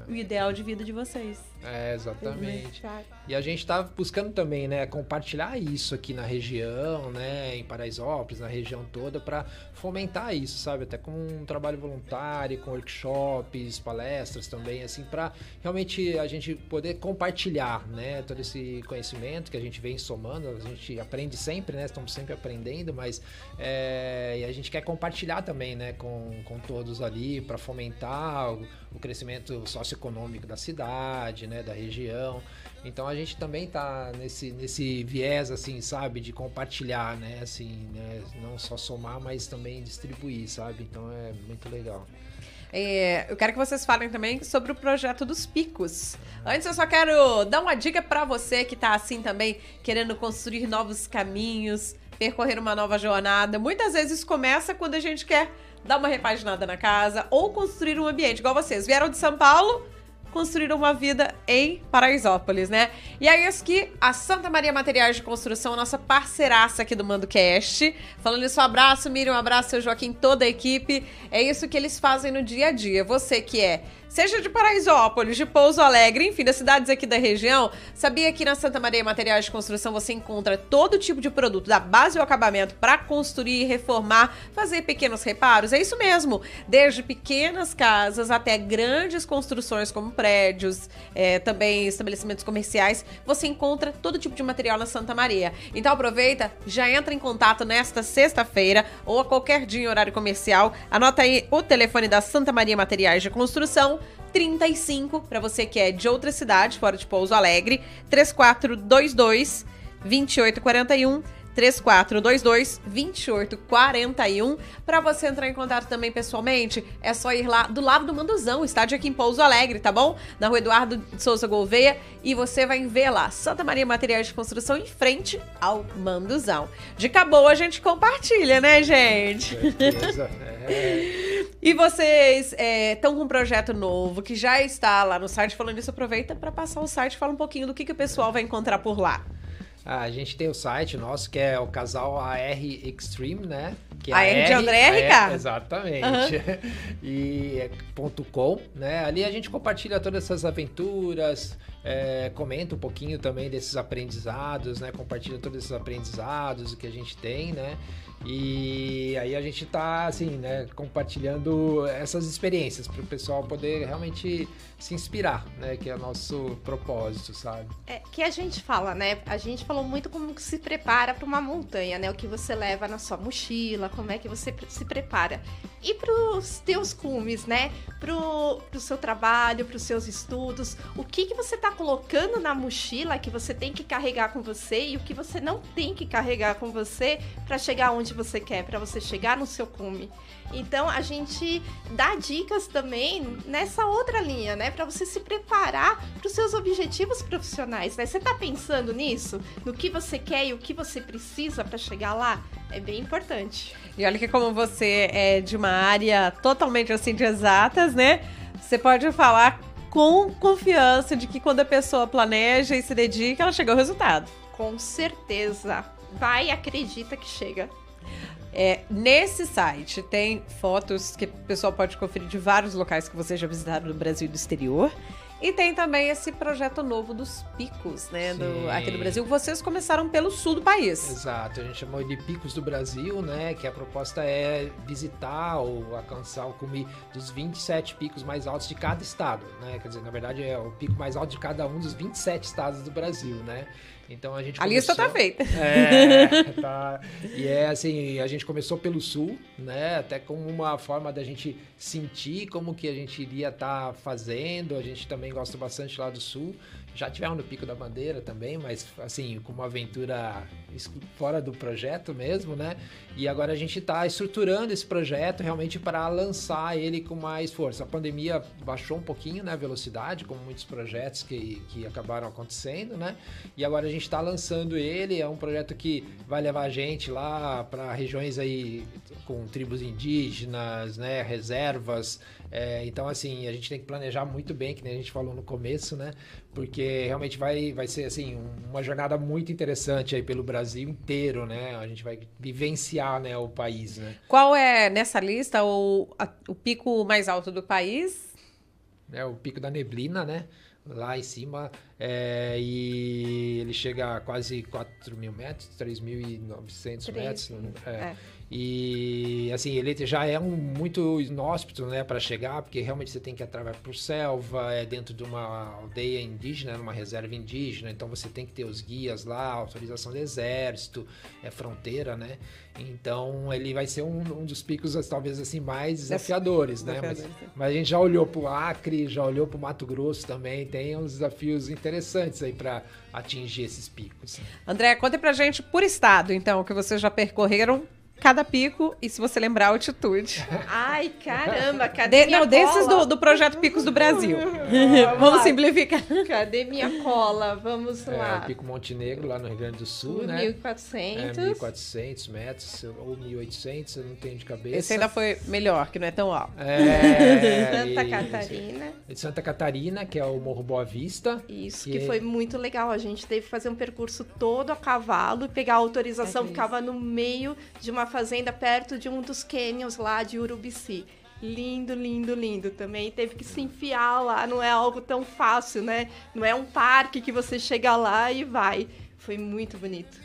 é. o ideal de vida de vocês. É, exatamente. E a gente está buscando também, né, compartilhar isso aqui na região, né, em Paraisópolis, na região toda, para fomentar isso, sabe? Até com um trabalho voluntário, com workshops, palestras também, assim, para realmente a gente poder compartilhar, né, todo esse conhecimento que a gente vem somando. A gente aprende sempre, né? Estamos sempre aprendendo, mas é, e a gente quer compartilhar também, né, com, com todos ali para fomentar o, o crescimento socioeconômico da cidade, né, da região. Então a gente também tá nesse, nesse viés, assim, sabe, de compartilhar, né, assim, né, não só somar, mas também distribuir, sabe? Então é muito legal. É, eu quero que vocês falem também sobre o projeto dos picos. Antes, eu só quero dar uma dica para você que tá assim também, querendo construir novos caminhos, percorrer uma nova jornada. Muitas vezes começa quando a gente quer dar uma repaginada na casa ou construir um ambiente, igual vocês. Vieram de São Paulo, construíram uma vida em Paraisópolis, né? E é isso que a Santa Maria Materiais de Construção, nossa parceiraça aqui do Mando Cast. Falando isso, um abraço, Miriam, um abraço, seu Joaquim, toda a equipe. É isso que eles fazem no dia a dia. Você que é Seja de Paraisópolis, de Pouso Alegre, enfim, das cidades aqui da região, sabia que na Santa Maria Materiais de Construção você encontra todo tipo de produto, da base ao acabamento, para construir, reformar, fazer pequenos reparos? É isso mesmo. Desde pequenas casas até grandes construções como prédios, é, também estabelecimentos comerciais, você encontra todo tipo de material na Santa Maria. Então aproveita, já entra em contato nesta sexta-feira ou a qualquer dia em horário comercial. Anota aí o telefone da Santa Maria Materiais de Construção 35 para você que é de outra cidade, fora de Pouso Alegre, 3422 2841 3422 2841. Para você entrar em contato também pessoalmente, é só ir lá do lado do Manduzão, estádio aqui em Pouso Alegre, tá bom? Na rua Eduardo de Souza Gouveia. E você vai ver lá Santa Maria Materiais de Construção em frente ao Manduzão. Dica boa a gente compartilha, né, gente? Certeza. É. [LAUGHS] e vocês estão é, com um projeto novo que já está lá no site. Falando isso, aproveita para passar o site e fala um pouquinho do que, que o pessoal vai encontrar por lá. Ah, a gente tem o site nosso que é o casal AR Extreme, né? Que é AR de André RK. Exatamente. Uhum. [LAUGHS] e é ponto .com, né? Ali a gente compartilha todas essas aventuras, é, comenta um pouquinho também desses aprendizados, né? Compartilha todos esses aprendizados que a gente tem, né? E aí a gente tá, assim, né, compartilhando essas experiências para o pessoal poder realmente se inspirar, né, que é o nosso propósito, sabe? É, que a gente fala, né, a gente falou muito como que se prepara para uma montanha, né, o que você leva na sua mochila, como é que você se prepara. E para os teus cumes, né, pro, pro seu trabalho, para os seus estudos, o que que você tá colocando na mochila que você tem que carregar com você e o que você não tem que carregar com você para chegar onde você quer, para você chegar no seu cume. Então a gente dá dicas também nessa outra linha, né, para você se preparar para os seus objetivos profissionais. Né? Você está pensando nisso, no que você quer e o que você precisa para chegar lá? É bem importante. E olha que como você é de uma área totalmente assim de exatas, né? Você pode falar com confiança de que quando a pessoa planeja e se dedica, ela chega ao resultado. Com certeza. Vai e acredita que chega. É, nesse site tem fotos que o pessoal pode conferir de vários locais que vocês já visitaram no Brasil e do exterior. E tem também esse projeto novo dos picos, né? Do, aqui do Brasil. Vocês começaram pelo sul do país. Exato, a gente chamou de Picos do Brasil, né? Que a proposta é visitar ou alcançar o cume dos 27 picos mais altos de cada estado, né? Quer dizer, na verdade é o pico mais alto de cada um dos 27 estados do Brasil, né? Então a gente A começou... lista tá feita. É, [LAUGHS] tá. E é assim, a gente começou pelo sul, né? Até como uma forma da gente sentir como que a gente iria estar tá fazendo. A gente também gosta bastante lá do sul. Já tivemos no Pico da Bandeira também, mas assim, com uma aventura fora do projeto mesmo, né? E agora a gente está estruturando esse projeto realmente para lançar ele com mais força. A pandemia baixou um pouquinho né, a velocidade, como muitos projetos que, que acabaram acontecendo, né? E agora a gente está lançando ele, é um projeto que vai levar a gente lá para regiões aí com tribos indígenas, né? Reservas, é, então, assim, a gente tem que planejar muito bem, que nem a gente falou no começo, né? Porque realmente vai, vai ser, assim, uma jornada muito interessante aí pelo Brasil inteiro, né? A gente vai vivenciar, né, o país, né? Qual é, nessa lista, o, a, o pico mais alto do país? É o Pico da Neblina, né? Lá em cima, é, e ele chega a quase 4 mil metros, 3.900 metros. É. é. E assim, ele já é um muito inóspito, né, para chegar, porque realmente você tem que atravessar por selva, é dentro de uma aldeia indígena, numa reserva indígena, então você tem que ter os guias lá, autorização do exército, é fronteira, né? Então ele vai ser um, um dos picos talvez assim mais desafiadores, né? Mas, mas, a gente já olhou para o Acre, já olhou para o Mato Grosso também, tem uns desafios interessantes aí para atingir esses picos. André, conta pra gente por estado, então, que vocês já percorreram cada pico e se você lembrar a altitude. Ai, caramba, cadê De, minha Não, cola? desses do, do projeto Picos do Brasil. [LAUGHS] [LAUGHS] Vamos, Vamos simplificar. Cadê minha cola? Vamos é, lá. O Pico Montenegro, lá no Rio Grande do Sul, 1. né? 1.400. É, 1.400 metros ou 1.800, eu não tenho de cabeça. Esse ainda foi melhor, que não é tão alto. É, [LAUGHS] Santa e, Catarina. De Santa Catarina, que é o Morro Boa Vista. Isso, que, que foi muito legal. A gente teve que fazer um percurso todo a cavalo, pegar a autorização, é ficava no meio de uma fazenda perto de um dos canyons lá de Urubici. Lindo, lindo, lindo também. Teve que se enfiar lá, não é algo tão fácil, né? Não é um parque que você chega lá e vai. Foi muito bonito.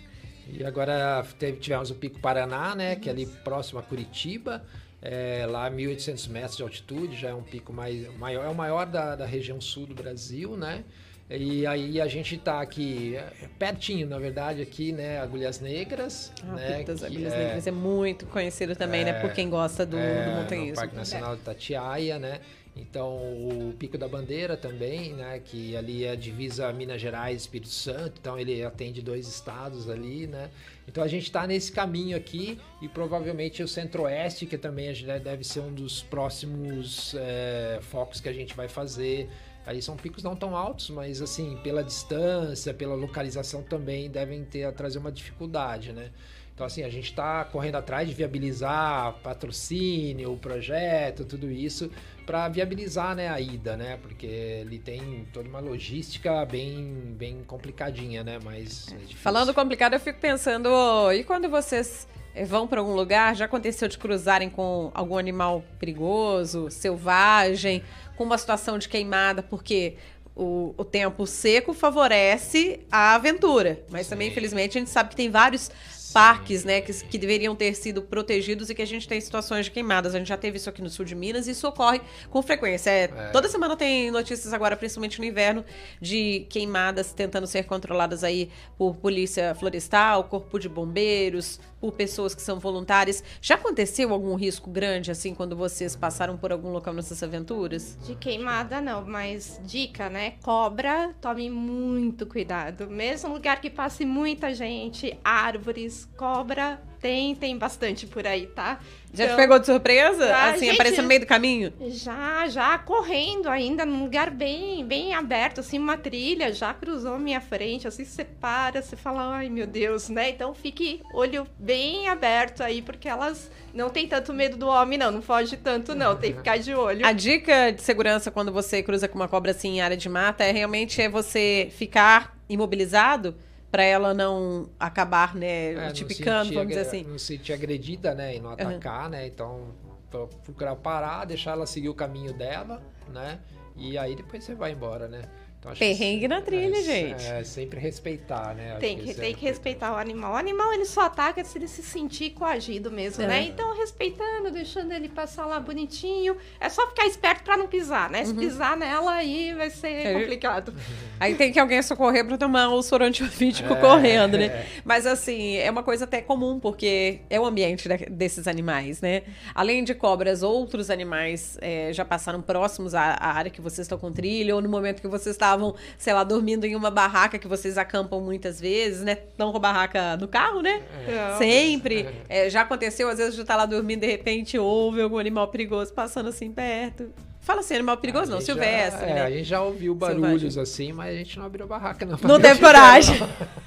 E agora tivemos o Pico Paraná, né? Que é ali próximo a Curitiba. É, lá 1.800 metros de altitude, já é um pico mais, maior, é o maior da, da região sul do Brasil, né? E aí a gente está aqui é, pertinho, na verdade, aqui, né, Agulhas Negras. Ah, né, das Agulhas é, Negras é muito conhecido também, é, né, por quem gosta do, é, do montanhismo. Parque Nacional de Tatiaia, né? Então, o Pico da Bandeira também, né, que ali é a divisa Minas Gerais e Espírito Santo, então ele atende dois estados ali, né? Então a gente está nesse caminho aqui e provavelmente o Centro-Oeste, que também deve ser um dos próximos é, focos que a gente vai fazer Aí são picos não tão altos, mas assim, pela distância, pela localização também devem ter trazer uma dificuldade, né? Então assim, a gente está correndo atrás de viabilizar patrocínio, o projeto, tudo isso para viabilizar, né, a ida, né? Porque ele tem toda uma logística bem bem complicadinha, né? Mas é falando complicado, eu fico pensando, e quando vocês eh, vão para algum lugar, já aconteceu de cruzarem com algum animal perigoso, selvagem, com uma situação de queimada, porque o, o tempo seco favorece a aventura. Mas Sim. também, infelizmente, a gente sabe que tem vários parques, né, que, que deveriam ter sido protegidos e que a gente tem situações de queimadas. A gente já teve isso aqui no sul de Minas e isso ocorre com frequência. É, É. Toda semana tem notícias agora, principalmente no inverno, de queimadas tentando ser controladas aí por polícia florestal, corpo de bombeiros, por pessoas que são voluntárias. Já aconteceu algum risco grande, assim, quando vocês passaram por algum local nessas aventuras? De queimada não, mas dica, né? Cobra, tome muito cuidado. Mesmo lugar que passe muita gente, árvores, cobra, tem, tem bastante por aí, tá? Já Então, te pegou de surpresa? Assim, gente, apareceu no meio do caminho? Já, já correndo ainda num lugar bem, bem aberto, assim, uma trilha, já cruzou minha frente, assim, você para, você fala, ai meu Deus, né? Então fique olho bem aberto aí, porque elas não têm tanto medo do homem, não, não foge tanto, não, tem que ficar de olho. A dica de segurança quando você cruza com uma cobra assim em área de mata é realmente é você ficar imobilizado para ela não acabar, né, É, te picando, vamos dizer assim. Não se sentir agredida, né? E não atacar, né? Então, pro- procurar parar, deixar ela seguir o caminho dela, né? E aí depois você vai embora, né? Então, acho que Perrengue na trilha, é, gente. É, sempre respeitar, né? Tem que, isso é tem que importante. respeitar o animal. O animal ele só ataca se ele se sentir coagido mesmo, É. né? Então, respeitando, deixando ele passar lá bonitinho. É só ficar esperto pra não pisar, né? Se pisar nela, aí vai ser É. complicado. [LAUGHS] Aí tem que alguém socorrer para tomar o soro antiofídico É, correndo, né? é. Mas assim, é uma coisa até comum, porque é o ambiente da- desses animais, né? Além de cobras, outros animais é, já passaram próximos à, à área que vocês estão com trilha, ou no momento que vocês estavam, sei lá, dormindo em uma barraca que vocês acampam muitas vezes, né? Estão com a barraca no carro, né? Então, Sempre. É, já aconteceu, às vezes, de estar lá dormindo, de repente ouve algum animal perigoso passando assim perto. Fala assim, animal perigoso não, silvestre, já, né? é, a gente já ouviu barulhos assim, mas a gente não abriu a barraca, não. Não teve [LAUGHS] coragem.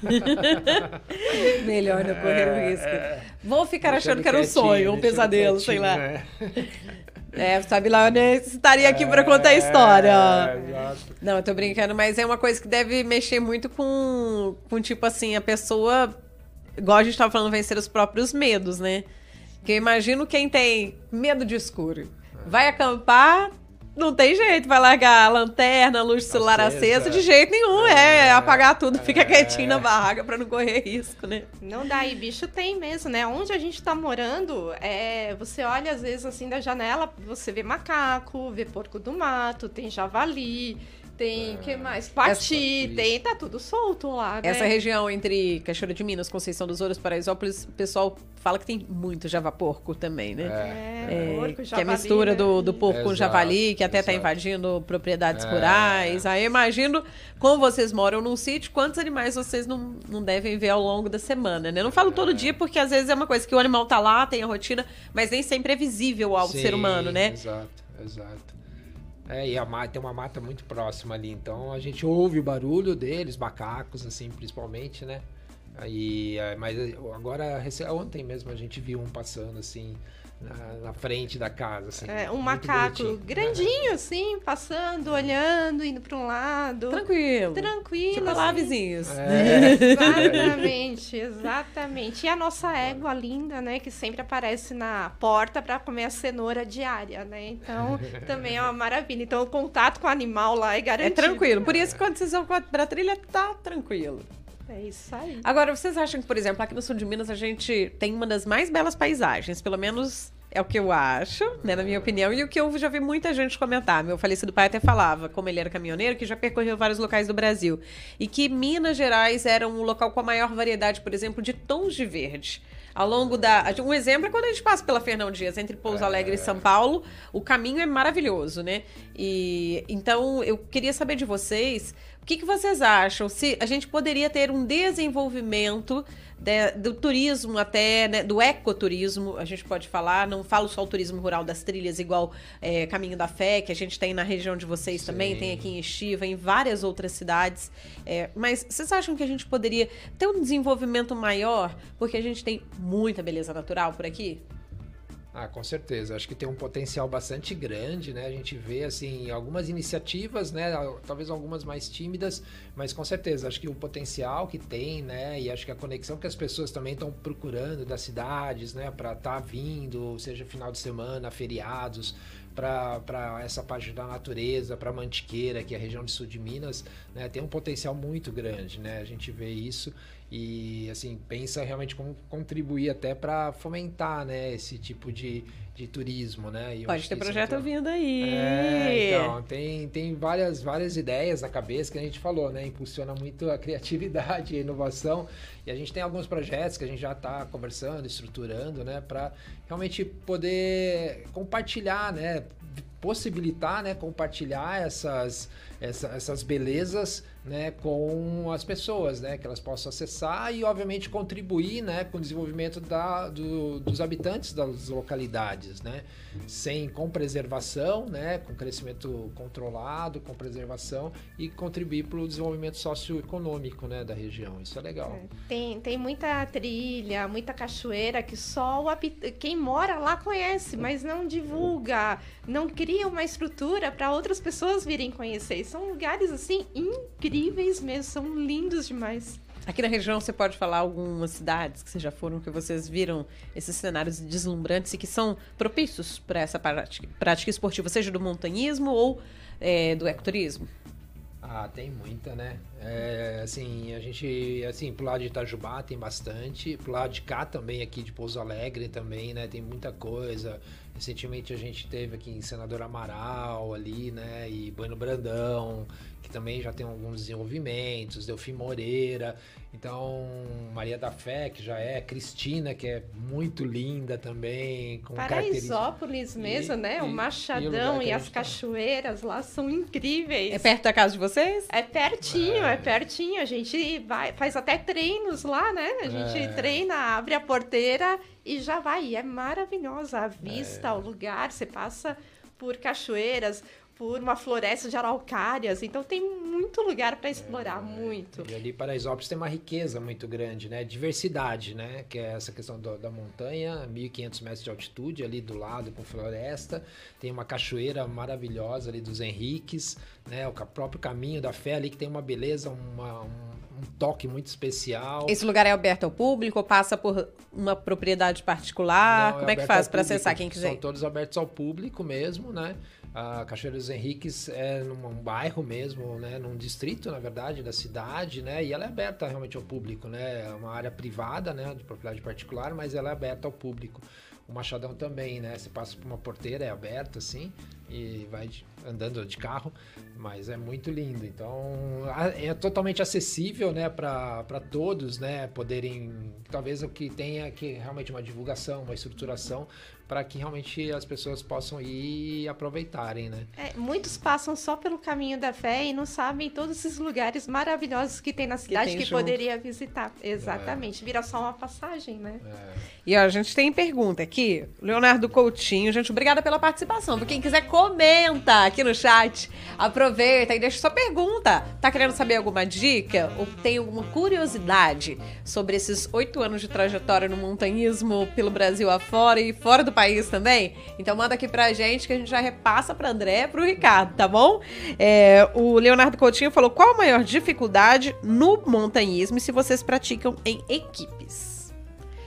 [LAUGHS] Melhor não correr o risco. Vou ficar achando que era um sonho, um pesadelo, sei lá. né? [LAUGHS] É, sabe lá, né? Estaria aqui pra contar a história. É, exato. Não, eu tô brincando, mas é uma coisa que deve mexer muito com, com tipo assim, a pessoa, igual a gente tava falando, vencer os próprios medos, né? Porque eu imagino quem tem medo de escuro. Vai acampar, não tem jeito, vai largar a lanterna, a luz do celular Acesa. acesa, de jeito nenhum. É, É, apagar tudo, fica é. quietinho na barraca pra não correr risco, né? Não dá, e bicho tem mesmo, né? Onde a gente tá morando, é, você olha às vezes assim da janela, você vê macaco, vê porco do mato, tem javali, tem, que mais? Pati, Essa- tem, tá tudo solto lá, né? Essa região entre Cachoeira de Minas, Conceição dos Ouros, Paraisópolis, o pessoal fala que tem muito javaporco também, né? É, É, porco, que é a javali, mistura né? do, do porco com Exato, javali, que até está exato. invadindo propriedades É. rurais. Aí eu imagino, como vocês moram num sítio, quantos animais vocês não, não devem ver ao longo da semana, né? Eu não falo todo É. dia, porque às vezes é uma coisa que o animal tá lá, tem a rotina, mas nem sempre é visível ao Sim, ser humano, né? Exato, exato. É, e a tem uma mata muito próxima ali, então a gente ouve o barulho deles, macacos, assim, principalmente, né? Aí, é, mas agora, ontem mesmo a gente viu um passando, assim, na, na frente da casa, assim. É, um muito macaco bonitinho. grandinho, assim, passando, olhando, indo pra um lado. Tranquilo. Tranquilo. Tipo lá, assim. vizinhos. É. Exatamente, exatamente. E a nossa égua linda, né, que sempre aparece na porta para comer a cenoura diária, né? Então, também é uma maravilha. Então, o contato com o animal lá é É garantido. tranquilo. Por isso, quando vocês vão pra trilha, tá tranquilo. É isso aí. Agora, vocês acham que, por exemplo, aqui no sul de Minas a gente tem uma das mais belas paisagens, pelo menos é o que eu acho, né, na minha opinião, e o que eu já vi muita gente comentar. Meu falecido pai até falava, como ele era caminhoneiro, que já percorreu vários locais do Brasil, e que Minas Gerais era um local com a maior variedade, por exemplo, de tons de verde. Ao longo da. Um exemplo é quando a gente passa pela Fernão Dias, entre Pouso Alegre e São Paulo, o caminho é maravilhoso, né? E então eu queria saber de vocês o que, que vocês acham? Se a gente poderia ter um desenvolvimento de- do turismo até, né, do ecoturismo, a gente pode falar, não falo só o turismo rural das trilhas, igual é, Caminho da Fé, que a gente tem na região de vocês Sim. também, tem aqui em Estiva, em várias outras cidades. É, mas vocês acham que a gente poderia ter um desenvolvimento maior? Porque a gente tem muita beleza natural por aqui? Ah, com certeza. Acho que tem um potencial bastante grande, né? A gente vê, assim, algumas iniciativas, né? Talvez algumas mais tímidas, mas com certeza. Acho que o potencial que tem, né? E acho que a conexão que as pessoas também estão procurando das cidades, né? Para estar vindo, seja final de semana, feriados, para essa parte da natureza, para Mantiqueira, que é a região de sul de Minas, né? Tem um potencial muito grande, né? A gente vê isso. E assim pensa realmente como contribuir até para fomentar né esse tipo de, de turismo né? E pode ter projeto vindo aí. É, então tem, tem várias várias ideias na cabeça que a gente falou né? Impulsiona muito a [LAUGHS] criatividade e a inovação. E a gente tem alguns projetos que a gente já está conversando estruturando né? Para realmente poder compartilhar né? Possibilitar né? Compartilhar essas essa, essas belezas né, com as pessoas, né, que elas possam acessar e, obviamente, contribuir né, com o desenvolvimento da, do, dos habitantes das localidades, né, sem, com preservação, né, com crescimento controlado, com preservação e contribuir para o desenvolvimento socioeconômico né, da região. Isso é legal. É, tem, tem muita trilha, muita cachoeira que só o, quem mora lá conhece, mas não divulga, não cria uma estrutura para outras pessoas virem conhecer. São lugares assim incríveis incríveis mesmo, são lindos demais. Aqui na região você pode falar algumas cidades que vocês já foram, que vocês viram esses cenários deslumbrantes e que são propícios para essa prática, prática, esportiva, seja do montanhismo ou é, do ecoturismo? Ah, tem muita, né? É, assim, a gente, assim, pro lado de Itajubá tem bastante, pro lado de cá também, aqui de Pouso Alegre também, né? Tem muita coisa. Recentemente a gente teve aqui em Senador Amaral ali, né? E Bueno Brandão, que também já tem alguns desenvolvimentos, Delfim Moreira, então Maria da Fé, que já é, Cristina, que é muito linda também. Com Paraisópolis mesmo, e, né? o Machadão e, e as tá. cachoeiras lá são incríveis. É perto da casa de vocês? É pertinho, é, é pertinho. A gente vai, faz até treinos lá, né? A gente é. treina, abre a porteira e já vai. E é maravilhosa a vista, é. o lugar, você passa por cachoeiras por uma floresta de araucárias, então tem muito lugar para explorar, é, muito. E ali Paraisópolis tem uma riqueza muito grande, né? Diversidade, né? Que é essa questão do, da montanha, 1.500 metros de altitude ali do lado com floresta, tem uma cachoeira maravilhosa ali dos Henriques, né? O próprio caminho da fé ali que tem uma beleza, uma, um, um toque muito especial. Esse lugar é aberto ao público ou passa por uma propriedade particular? Não, é Como é, é que faz para acessar quem quiser? São todos abertos ao público mesmo, né? A Cachoeira dos Henriques é num bairro mesmo, né, num distrito, na verdade, da cidade, né, e ela é aberta realmente ao público, né, é uma área privada, né, de propriedade particular, mas ela é aberta ao público. O Machadão também, né, você passa por uma porteira, é aberta, assim, e vai andando de carro, mas é muito lindo. Então, é totalmente acessível, né, para todos, né, poderem, talvez o que tenha que realmente uma divulgação, uma estruturação para que realmente as pessoas possam ir e aproveitarem, né? É, muitos passam só pelo caminho da fé e não sabem todos esses lugares maravilhosos que tem na cidade que, que poderia visitar. Exatamente, é. vira só uma passagem, né? É. E ó, a gente tem pergunta aqui, Leonardo Coutinho, gente, obrigada pela participação. Quem quiser comenta aqui no chat, aproveita e deixa sua pergunta. Tá querendo saber alguma dica ou tem alguma curiosidade sobre esses oito anos de trajetória no montanhismo pelo Brasil afora e fora do país também? Então manda aqui pra gente que a gente já repassa pra André e pro Ricardo, tá bom? É, o Leonardo Coutinho falou qual a maior dificuldade no montanhismo se vocês praticam em equipes.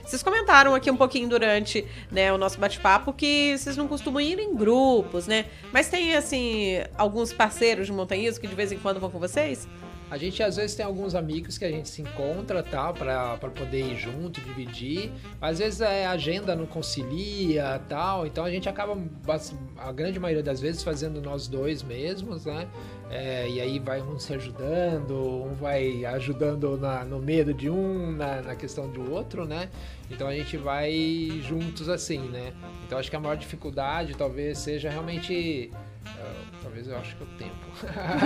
Vocês comentaram aqui um pouquinho durante né, o nosso bate-papo que vocês não costumam ir em grupos, né? Mas tem, assim, alguns parceiros de montanhismo que de vez em quando vão com vocês? A gente às vezes tem alguns amigos que a gente se encontra tal para poder ir junto, dividir. Às vezes é, a agenda não concilia tal, então a gente acaba a grande maioria das vezes fazendo nós dois mesmos, né? É, e aí vai um se ajudando, um vai ajudando na, no medo de um, na, na questão do outro, né? Então a gente vai juntos assim, né? Então acho que a maior dificuldade talvez seja realmente talvez eu acho que o tempo.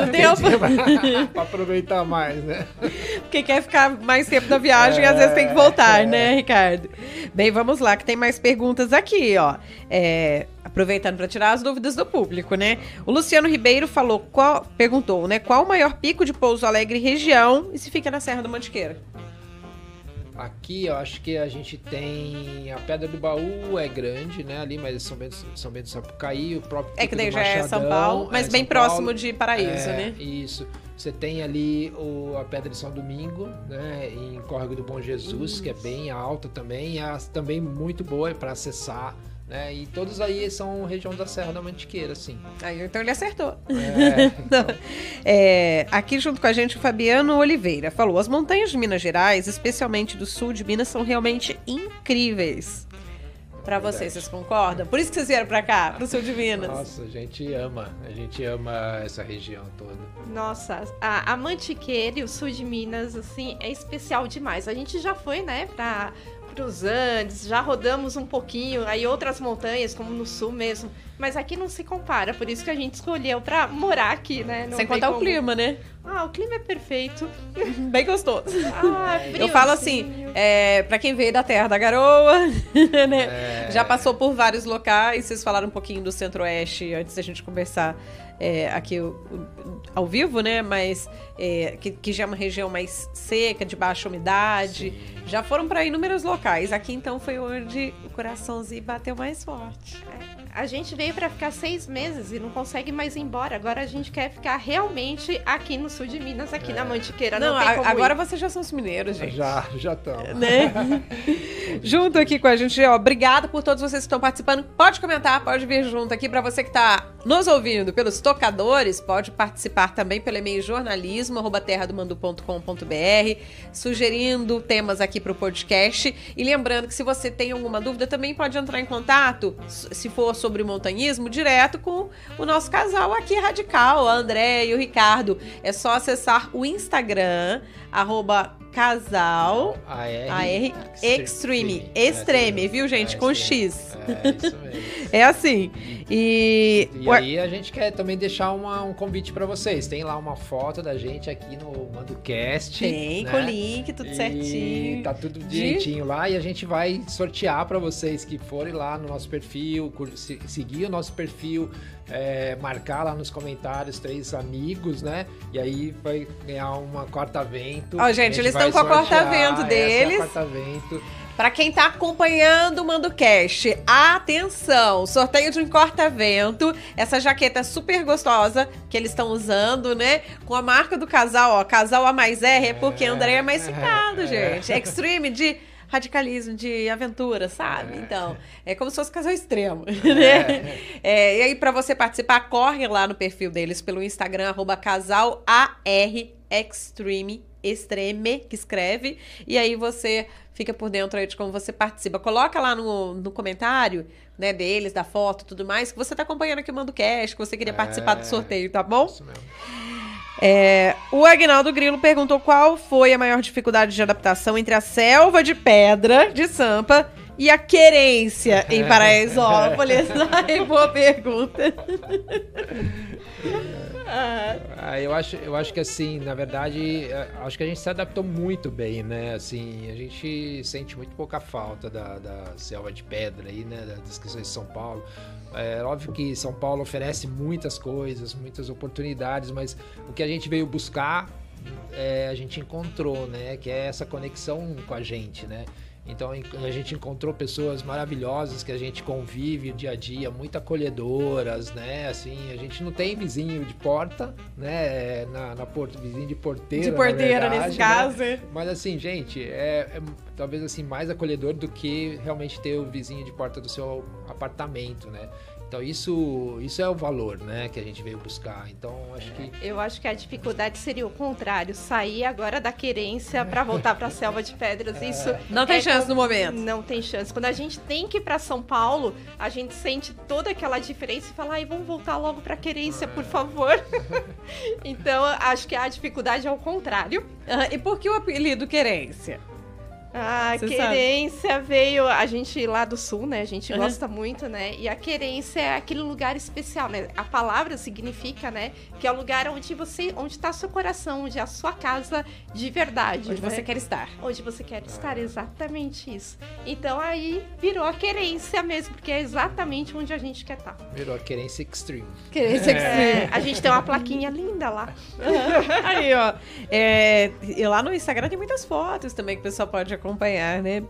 O tempo? pra aproveitar mais, né? Porque quer ficar mais tempo na viagem, é, às vezes tem que voltar, é. né, Ricardo? Bem, vamos lá, que tem mais perguntas aqui, ó. É, aproveitando para tirar as dúvidas do público, né? O Luciano Ribeiro falou, qual, perguntou, né? Qual o maior pico de Pouso Alegre região e se fica na Serra do Mantiqueira? Aqui eu acho que a gente tem a Pedra do Baú é grande, né? Ali, mas São Bento, São Bento Sapucaí, o próprio É que daí já Machadão, é São Paulo, mas é bem São próximo Paulo, de Paraíso, é, né? Isso. Você tem ali o, a Pedra de São Domingo, né? Em Córrego do Bom Jesus, isso. que é bem alta também, e é também muito boa para acessar né? E todos aí são região da Serra da Mantiqueira, assim. Aí, então ele acertou. É, [LAUGHS] então, É, aqui junto com a gente o Fabiano Oliveira falou: as montanhas de Minas Gerais, especialmente do sul de Minas, são realmente incríveis. Pra Verdade. vocês, vocês concordam? Por isso que vocês vieram pra cá, pro sul de Minas. nossa, a gente ama, a gente ama essa região toda. Nossa, a, a Mantiqueira e o sul de Minas, assim, é especial demais. A gente já foi, né, pra, pros Andes, já rodamos um pouquinho, aí outras montanhas, como no sul mesmo. Mas aqui não se compara, por isso que a gente escolheu pra morar aqui, né? Não Sem contar o como- clima, né? Ah, o clima é perfeito. Bem gostoso. Ah, [LAUGHS] Eu falo assim, é, para quem veio da terra da garoa, [LAUGHS] né? É. Já passou por vários locais. Vocês falaram um pouquinho do Centro-Oeste antes da gente conversar é, aqui ao vivo, né? Mas é, que, que já é uma região mais seca, de baixa umidade. Sim. Já foram para inúmeros locais. Aqui então foi onde o coraçãozinho bateu mais forte. A gente veio pra ficar seis meses e não consegue mais ir embora. Agora a gente quer ficar realmente aqui no sul de Minas, aqui na Mantiqueira. Não, Não, tem a- como agora ir. vocês já são os mineiros, gente. Já, já estão. né? [LAUGHS] junto aqui com a gente, ó. Obrigado por todos vocês que estão participando. Pode comentar, pode vir junto aqui. Para você que está nos ouvindo pelos tocadores, pode participar também pelo e-mail jornalismo@terradomandu.com.br, sugerindo temas aqui para o podcast. E lembrando que se você tem alguma dúvida, também pode entrar em contato, se for sobre montanhismo, direto com o nosso casal aqui radical, a André e o Ricardo. É só acessar o Instagram, arroba casal AR, AR Extreme. Extreme, viu, gente? Com X. É, isso mesmo. [LAUGHS] É assim. E. E aí a gente quer também deixar uma- um convite pra vocês. Tem lá uma foto da gente aqui no MandoCast. Tem, né? com link, tudo E certinho. Tá tudo direitinho lá e a gente vai sortear pra vocês que forem lá no nosso perfil, seguir o nosso perfil, é, marcar lá nos comentários três amigos, né? E aí vai ganhar uma corta-vento. Ó, gente, eles estão com a corta-vento essa deles. É a corta-vento. Pra quem tá acompanhando o MandoCast, atenção! Sorteio de um corta-vento. Essa jaqueta é super gostosa que eles estão usando, né? Com a marca do casal, ó. Casal A mais R é porque É, André é mais ficado, é. [LAUGHS] gente. Extreme de radicalismo, de aventura, sabe? É. Então, é como se fosse casal extremo, [LAUGHS] né? É, e aí, pra você participar, corre lá no perfil deles pelo Instagram, arroba casal Extreme, Extreme, que escreve. E aí você fica por dentro aí de como você participa. Coloca lá no, no comentário, né, deles, da foto e tudo mais, que você tá acompanhando aqui o Mando Cash, que você queria É. participar do sorteio, tá bom? Isso mesmo. É, o Agnaldo Grilo perguntou qual foi a maior dificuldade de adaptação entre a selva de pedra de Sampa e a querência em [LAUGHS] Paraisópolis. [LAUGHS] Ai, boa pergunta. [LAUGHS] Ah, Ah, eu acho, eu acho que assim, na verdade, é, acho que a gente se adaptou muito bem, né? Assim, a gente sente muito pouca falta da, da selva de pedra aí, né? Das descrições de São Paulo. É óbvio que São Paulo oferece muitas coisas, muitas oportunidades, mas o que a gente veio buscar, é, a gente encontrou, né? Que é essa conexão com a gente, né? Então a gente encontrou pessoas maravilhosas que a gente convive o dia a dia, muito acolhedoras, né? Assim, a gente não tem vizinho de porta, né? Na, na porta, vizinho de porteira. de porteira, verdade, nesse né? caso. Mas assim, gente, é, é talvez assim mais acolhedor do que realmente ter o vizinho de porta do seu apartamento, né? Então isso, isso é o valor, né, que a gente veio buscar. Então acho que Eu acho que a dificuldade seria o contrário, sair agora da querência pra voltar pra selva de pedras. Isso Não tem é chance com- no momento. Não tem chance. Quando a gente tem que ir pra São Paulo, a gente sente toda aquela diferença e fala, ai, vamos voltar logo pra querência, por favor. [LAUGHS] então, acho que a dificuldade é o contrário. Ah, e por que o apelido querência? A Você querência veio, a gente lá do sul, né? A gente Uhum. gosta muito, né? E a querência é aquele lugar especial, né? A palavra significa, né? Que é o lugar onde você, onde está seu coração, onde é a sua casa de verdade. Onde né? você quer estar. Onde você quer estar, exatamente isso. Então aí virou a querência mesmo, porque é exatamente onde a gente quer estar. virou a querência extreme. Querência É, a gente tem uma plaquinha linda lá. Aí, ó. É, e lá no Instagram tem muitas fotos também que o pessoal pode acompanhar, né?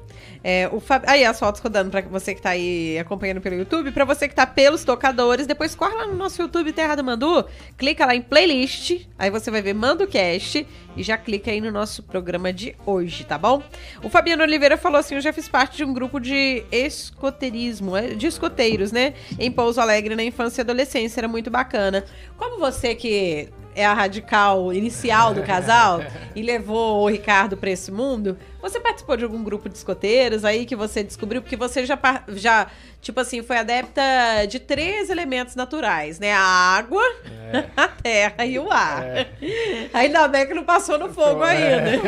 É, o Fab... Aí as fotos rodando para você que tá aí acompanhando pelo YouTube, para você que tá pelos tocadores, depois corre lá no nosso YouTube Terra do Mandu, clica lá em playlist, aí você vai ver Mando Cast e já clica aí no nosso programa de hoje, tá bom? O Fabiano Oliveira falou assim: eu já fiz parte de um grupo de escoteirismo, é, de escoteiros, né? Em Pouso Alegre na infância e adolescência, era muito bacana. Como você que é a radical inicial do casal [LAUGHS] e levou o Ricardo para esse mundo, você participou de algum grupo de escoteiros aí que você descobriu? Porque você já, já tipo assim, foi adepta de três elementos naturais, né? A água, é. [LAUGHS] a terra e o ar. É. Ainda bem que não passou no fogo é. ainda.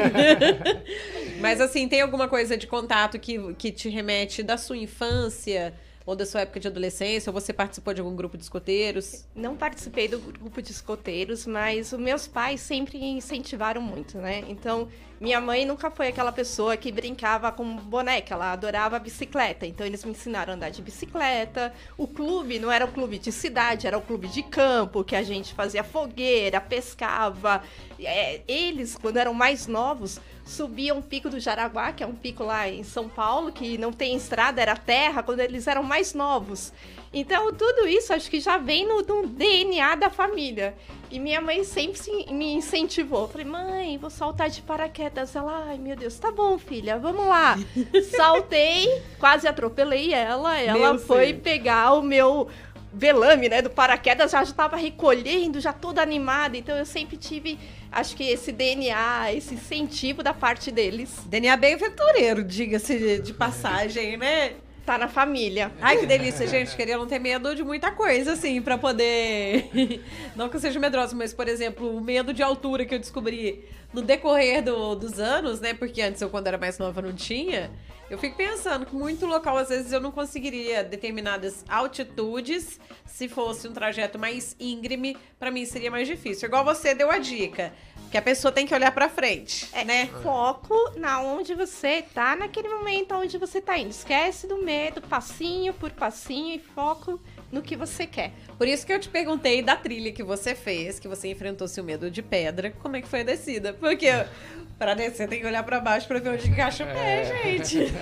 [LAUGHS] Mas assim, tem alguma coisa de contato que, que te remete da sua infância? Ou da sua época de adolescência, ou você participou de algum grupo de escoteiros? Não participei do grupo de escoteiros, mas os meus pais sempre incentivaram muito, né? Então, minha mãe nunca foi aquela pessoa que brincava com boneca, ela adorava bicicleta. Então, eles me ensinaram a andar de bicicleta. O clube não era o clube de cidade, era o clube de campo, que a gente fazia fogueira, pescava. É, eles, quando eram mais novos, subia um pico do Jaraguá, que é um pico lá em São Paulo, que não tem estrada, era terra, quando eles eram mais novos. Então, tudo isso acho que já vem no, no DNA da família. E minha mãe sempre me incentivou. Falei, mãe, vou saltar de paraquedas. Ela, ai meu Deus, tá bom, filha, vamos lá. [LAUGHS] Saltei, quase atropelei ela. Ela meu foi filho. pegar o meu velame, né, do paraquedas, já estava recolhendo, já toda animada. Então eu sempre tive, acho que esse DNA, esse incentivo da parte deles. DNA bem aventureiro, diga-se de, passagem, né? Tá na família. Ai, que delícia, gente. Queria não ter medo de muita coisa, assim, para poder. [LAUGHS] não que eu seja medrosa, mas, por exemplo, o medo de altura que eu descobri no decorrer do, dos anos, né? Porque antes eu, quando era mais nova, não tinha. Eu fico pensando que muito local, às vezes, eu não conseguiria determinadas altitudes. Se fosse um trajeto mais íngreme, para mim seria mais difícil. Igual você deu a dica. Que a pessoa tem que olhar para frente, é, né? Foco na onde você tá naquele momento onde você tá indo. Esquece do medo, passinho por passinho e foco no que você quer. Por isso que eu te perguntei da trilha que você fez, que você enfrentou seu medo de pedra, como é que foi a descida? Porque [LAUGHS] para descer tem que olhar para baixo para ver onde encaixa o pé, é. gente.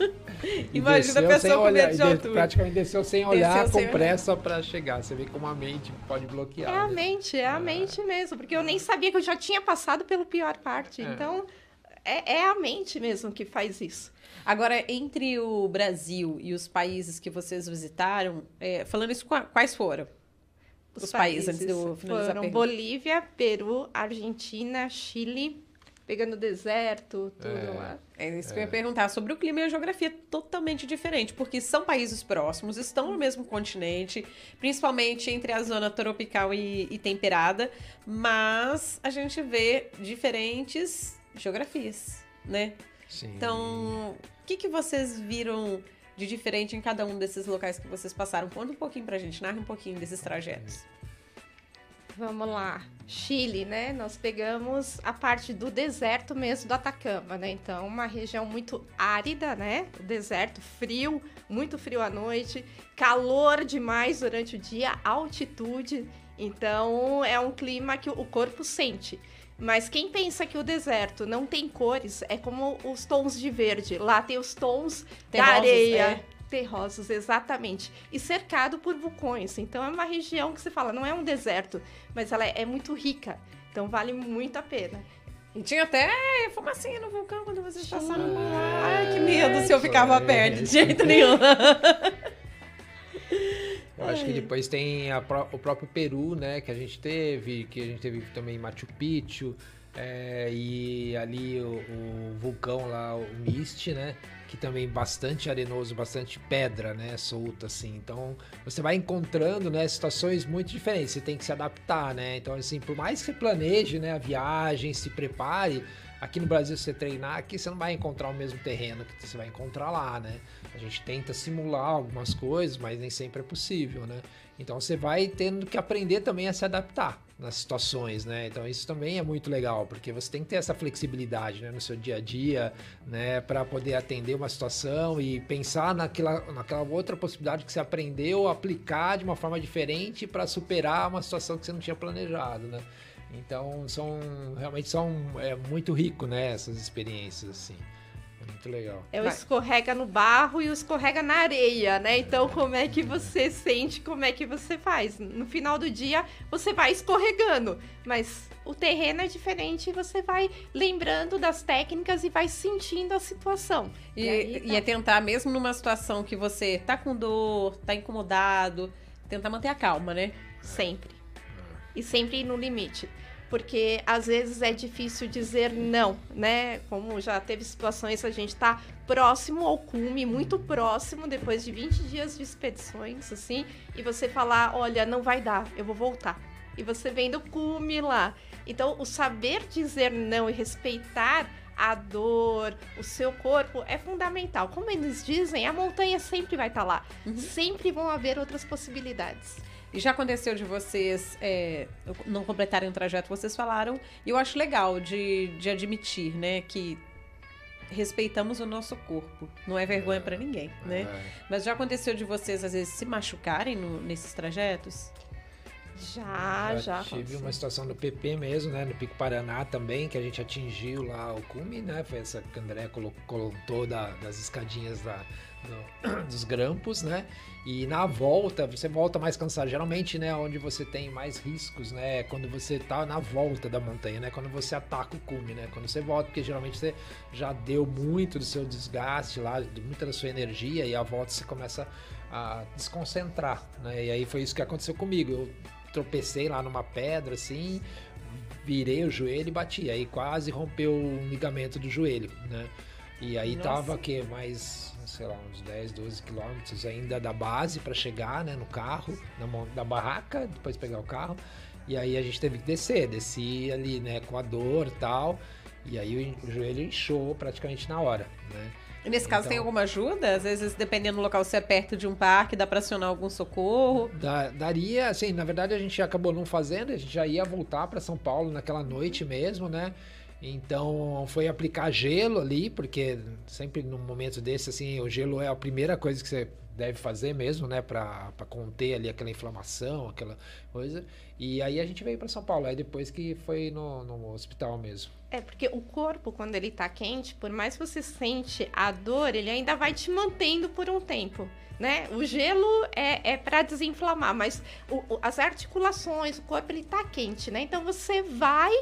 [LAUGHS] Imagina a pessoa com medo de altura. Praticamente desceu sem olhar, desceu com sem pressa para chegar. Você vê como a mente pode bloquear. É a né? mente, é a é. mente mesmo, porque eu nem sabia que eu já tinha passado pela pior parte. É. Então, é, é a mente mesmo que faz isso. Agora, entre o Brasil e os países que vocês visitaram, é, falando isso, quais foram? Os, os países, países, antes de eu finalizar foram Bolívia, Peru, Argentina, Chile, pegando deserto, tudo é, lá. É isso que é. eu ia perguntar sobre o clima e a geografia totalmente diferente, porque são países próximos, estão no mesmo continente, principalmente entre a zona tropical e, e temperada, mas a gente vê diferentes geografias, né? Sim. Então, o que, que vocês viram de diferente em cada um desses locais que vocês passaram? Conta um pouquinho pra gente, narra um pouquinho desses trajetos. Vamos lá. Chile, né? Nós pegamos a parte do deserto mesmo do Atacama, né? Então, uma região muito árida, né? O deserto frio, muito frio à noite, calor demais durante o dia, altitude. Então, é um clima que o corpo sente. Mas quem pensa que o deserto não tem cores é como os tons de verde. Lá tem os tons Terrosos, da areia. É. Terrosos, exatamente. E cercado por vulcões. Então é uma região que você fala, não é um deserto, mas ela é, é muito rica. Então vale muito a pena. E tinha até fumacinha no vulcão quando vocês passaram por lá. Ai, que medo se eu ficava perto, de jeito nenhum. [LAUGHS] Eu acho que depois tem a, o próprio Peru, né? Que a gente teve, que a gente teve também Machu Picchu, é, e ali o, o, vulcão lá, o Mist, né? Que também bastante arenoso, bastante pedra, né? Solta, assim. Então, você vai encontrando, né? Situações muito diferentes. Você tem que se adaptar, né? Então, assim, por mais que você planeje, né? A viagem, se prepare... Aqui no Brasil, você treinar, aqui você não vai encontrar o mesmo terreno que você vai encontrar lá, né? A gente tenta simular algumas coisas, mas nem sempre é possível, né? Então você vai tendo que aprender também a se adaptar nas situações, né? Então isso também é muito legal, porque você tem que ter essa flexibilidade né, no seu dia a dia, né? Para poder atender uma situação e pensar naquela, naquela outra possibilidade que você aprendeu, aplicar de uma forma diferente para superar uma situação que você não tinha planejado, né? Então são realmente são é muito rico, né? Essas experiências assim. Muito legal. É o Vai. escorrega no barro e o escorrega na areia, né? Então, como é que você sente, como é que você faz? No final do dia, você vai escorregando, mas o terreno é diferente e você vai lembrando das técnicas e vai sentindo a situação. E, aí, e tá. é tentar, mesmo numa situação que você tá com dor, tá incomodado, tentar manter a calma, né? Sempre. E sempre ir no limite. Porque às vezes é difícil dizer não, né? Como já teve situações, a gente tá próximo ao cume, muito próximo, depois de 20 dias de expedições, assim, e você falar: olha, não vai dar, eu vou voltar. E você vem do cume lá. Então, o saber dizer não e respeitar a dor, o seu corpo é fundamental. Como eles dizem, a montanha sempre vai estar lá. Sempre vão haver outras possibilidades. E já aconteceu de vocês é, não completarem o trajeto, vocês falaram, e eu acho legal de, de admitir, né, que respeitamos o nosso corpo. Não é vergonha pra ninguém, né? É. Mas já aconteceu de vocês, às vezes, se machucarem no- nesses trajetos? Já, já. tive aconteceu. uma situação no PP mesmo, né? No Pico Paraná também, que a gente atingiu lá o cume, né? Foi essa que o André colo- colocou da- das escadinhas da, do- dos grampos, né? E na volta, você volta mais cansado. Geralmente, né, onde você tem mais riscos, né? é Quando você tá na volta da montanha, né? Quando você ataca o cume, né? Quando você volta, porque geralmente você já deu muito do seu desgaste lá, de muita da sua energia, e a volta você começa a desconcentrar, né? E aí foi isso que aconteceu comigo. Eu tropecei lá numa pedra, assim, virei o joelho e bati. Aí quase rompeu o ligamento do joelho, né? E aí Nossa. tava que mais, sei lá, uns 10, 12 quilômetros ainda da base para chegar, né, no carro, na da barraca, depois pegar o carro. E aí a gente teve que descer, desci ali, né, com a dor e tal. E aí o, joelho inchou praticamente na hora, né? E nesse caso Então- tem alguma ajuda? Às vezes, dependendo do local, se é perto de um parque, dá pra acionar algum socorro. Da- daria, assim, na verdade a gente acabou não fazendo, a gente já ia voltar para São Paulo naquela noite mesmo, né? Então foi aplicar gelo ali, porque sempre num momento desse, assim, o gelo é a primeira coisa que você deve fazer mesmo, né? Pra conter ali aquela inflamação, aquela coisa. E aí a gente veio para São Paulo, aí depois que foi no, no hospital mesmo. É, porque o corpo, quando ele tá quente, por mais que você sente a dor, ele ainda vai te mantendo por um tempo. Né? O gelo é, é para desinflamar, mas o- o- as articulações, o corpo ele tá quente, né? Então você vai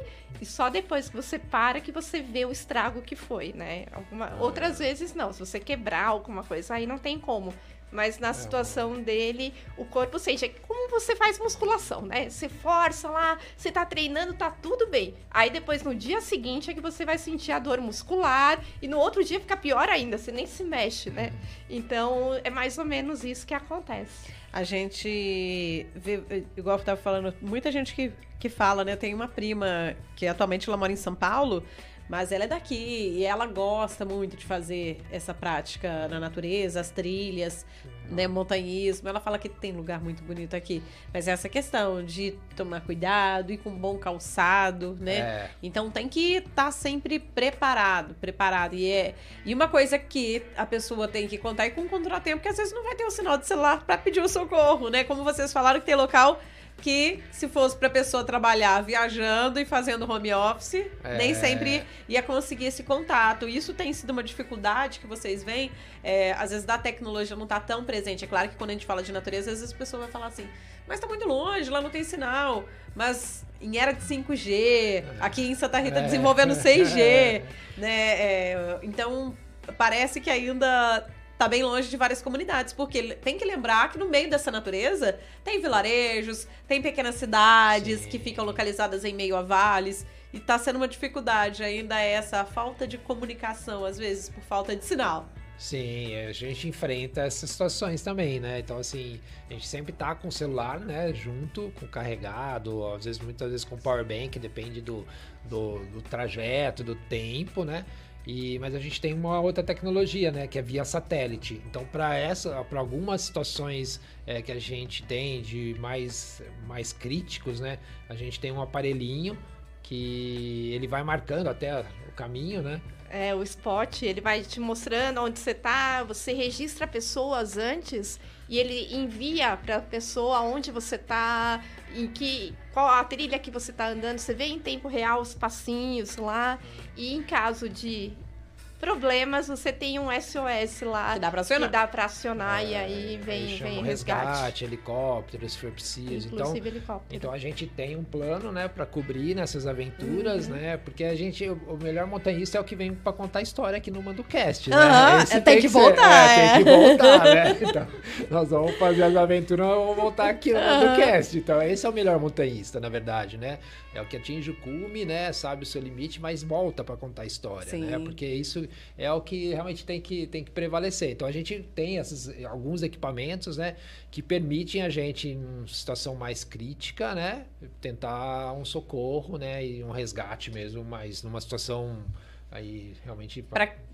e só depois que você para que você vê o estrago que foi, né? Alguma- Outras vezes não, se você quebrar alguma coisa, aí não tem como. Mas na situação dele, o corpo sente. É como você faz musculação, né? Você força lá, você tá treinando, tá tudo bem. Aí depois, no dia seguinte, é que você vai sentir a dor muscular. E no outro dia fica pior ainda, você nem se mexe, né? Então, é mais ou menos isso que acontece. A gente vê, igual eu tava falando, muita gente que, que fala, né? Eu tenho uma prima que atualmente ela mora em São Paulo, mas ela é daqui e ela gosta muito de fazer essa prática na natureza, as trilhas, né? Montanhismo. Ela fala que tem lugar muito bonito aqui. Mas é essa questão de tomar cuidado, ir com um bom calçado, né? É, Então tem que estar sempre preparado, preparado. E, é, e uma coisa que a pessoa tem que contar é com um contratempo, que às vezes não vai ter o sinal de celular para pedir o socorro, né? Como vocês falaram que tem local que se fosse para pessoa trabalhar viajando e fazendo home office, É. nem sempre ia conseguir esse contato. Isso tem sido uma dificuldade que vocês veem. É, às vezes da tecnologia não tá tão presente. É claro que quando a gente fala de natureza, às vezes a pessoa vai falar assim, mas tá muito longe, lá não tem sinal. Mas em era de 5G, aqui em Santa Rita É. desenvolvendo 6G, [LAUGHS] né? É, então parece que ainda tá bem longe de várias comunidades, porque tem que lembrar que no meio dessa natureza tem vilarejos, tem pequenas cidades Sim. que ficam localizadas em meio a vales. E tá sendo uma dificuldade ainda essa falta de comunicação, às vezes, por falta de sinal. Sim, a gente enfrenta essas situações também, né? Então, assim, a gente sempre tá com o celular, né, junto, com carregado, às vezes, muitas vezes com power bank, depende do, do, do trajeto, do tempo, né? E, mas a gente tem uma outra tecnologia, né, que é via satélite. Então, para essa, para algumas situações é, que a gente tem de mais, mais críticos, né, a gente tem um aparelhinho que ele vai marcando até o caminho, né? É, o spot, ele vai te mostrando onde você tá, você registra pessoas antes e ele envia para a pessoa onde você tá, em que qual a trilha que você tá andando, você vê em tempo real os passinhos lá. E em caso de problemas, você tem um SOS lá. Que dá pra acionar. Que dá pra acionar É, e aí vem, vem um resgate. helicóptero, se for preciso. Então, Inclusive helicóptero. Então a gente tem um plano, né, para cobrir nessas aventuras, Uhum. né? Porque a gente, o, melhor montanhista é o que vem para contar a história aqui no MandoCast, né? Aham, Esse tem que ser- voltar, é, é. tem que voltar, né? [LAUGHS] Então, nós vamos fazer as aventuras, nós vamos voltar aqui no MandoCast. Então esse é o melhor montanhista, na verdade, né? É o que atinge o cume, né? Sabe o seu limite, mas volta para contar a história, Sim. né? Porque isso é o que realmente tem que, tem que prevalecer. Então a gente tem esses, alguns equipamentos, né? Que permitem a gente, em situação mais crítica, né? Tentar um socorro, né? E um resgate mesmo, mas numa situação aí realmente...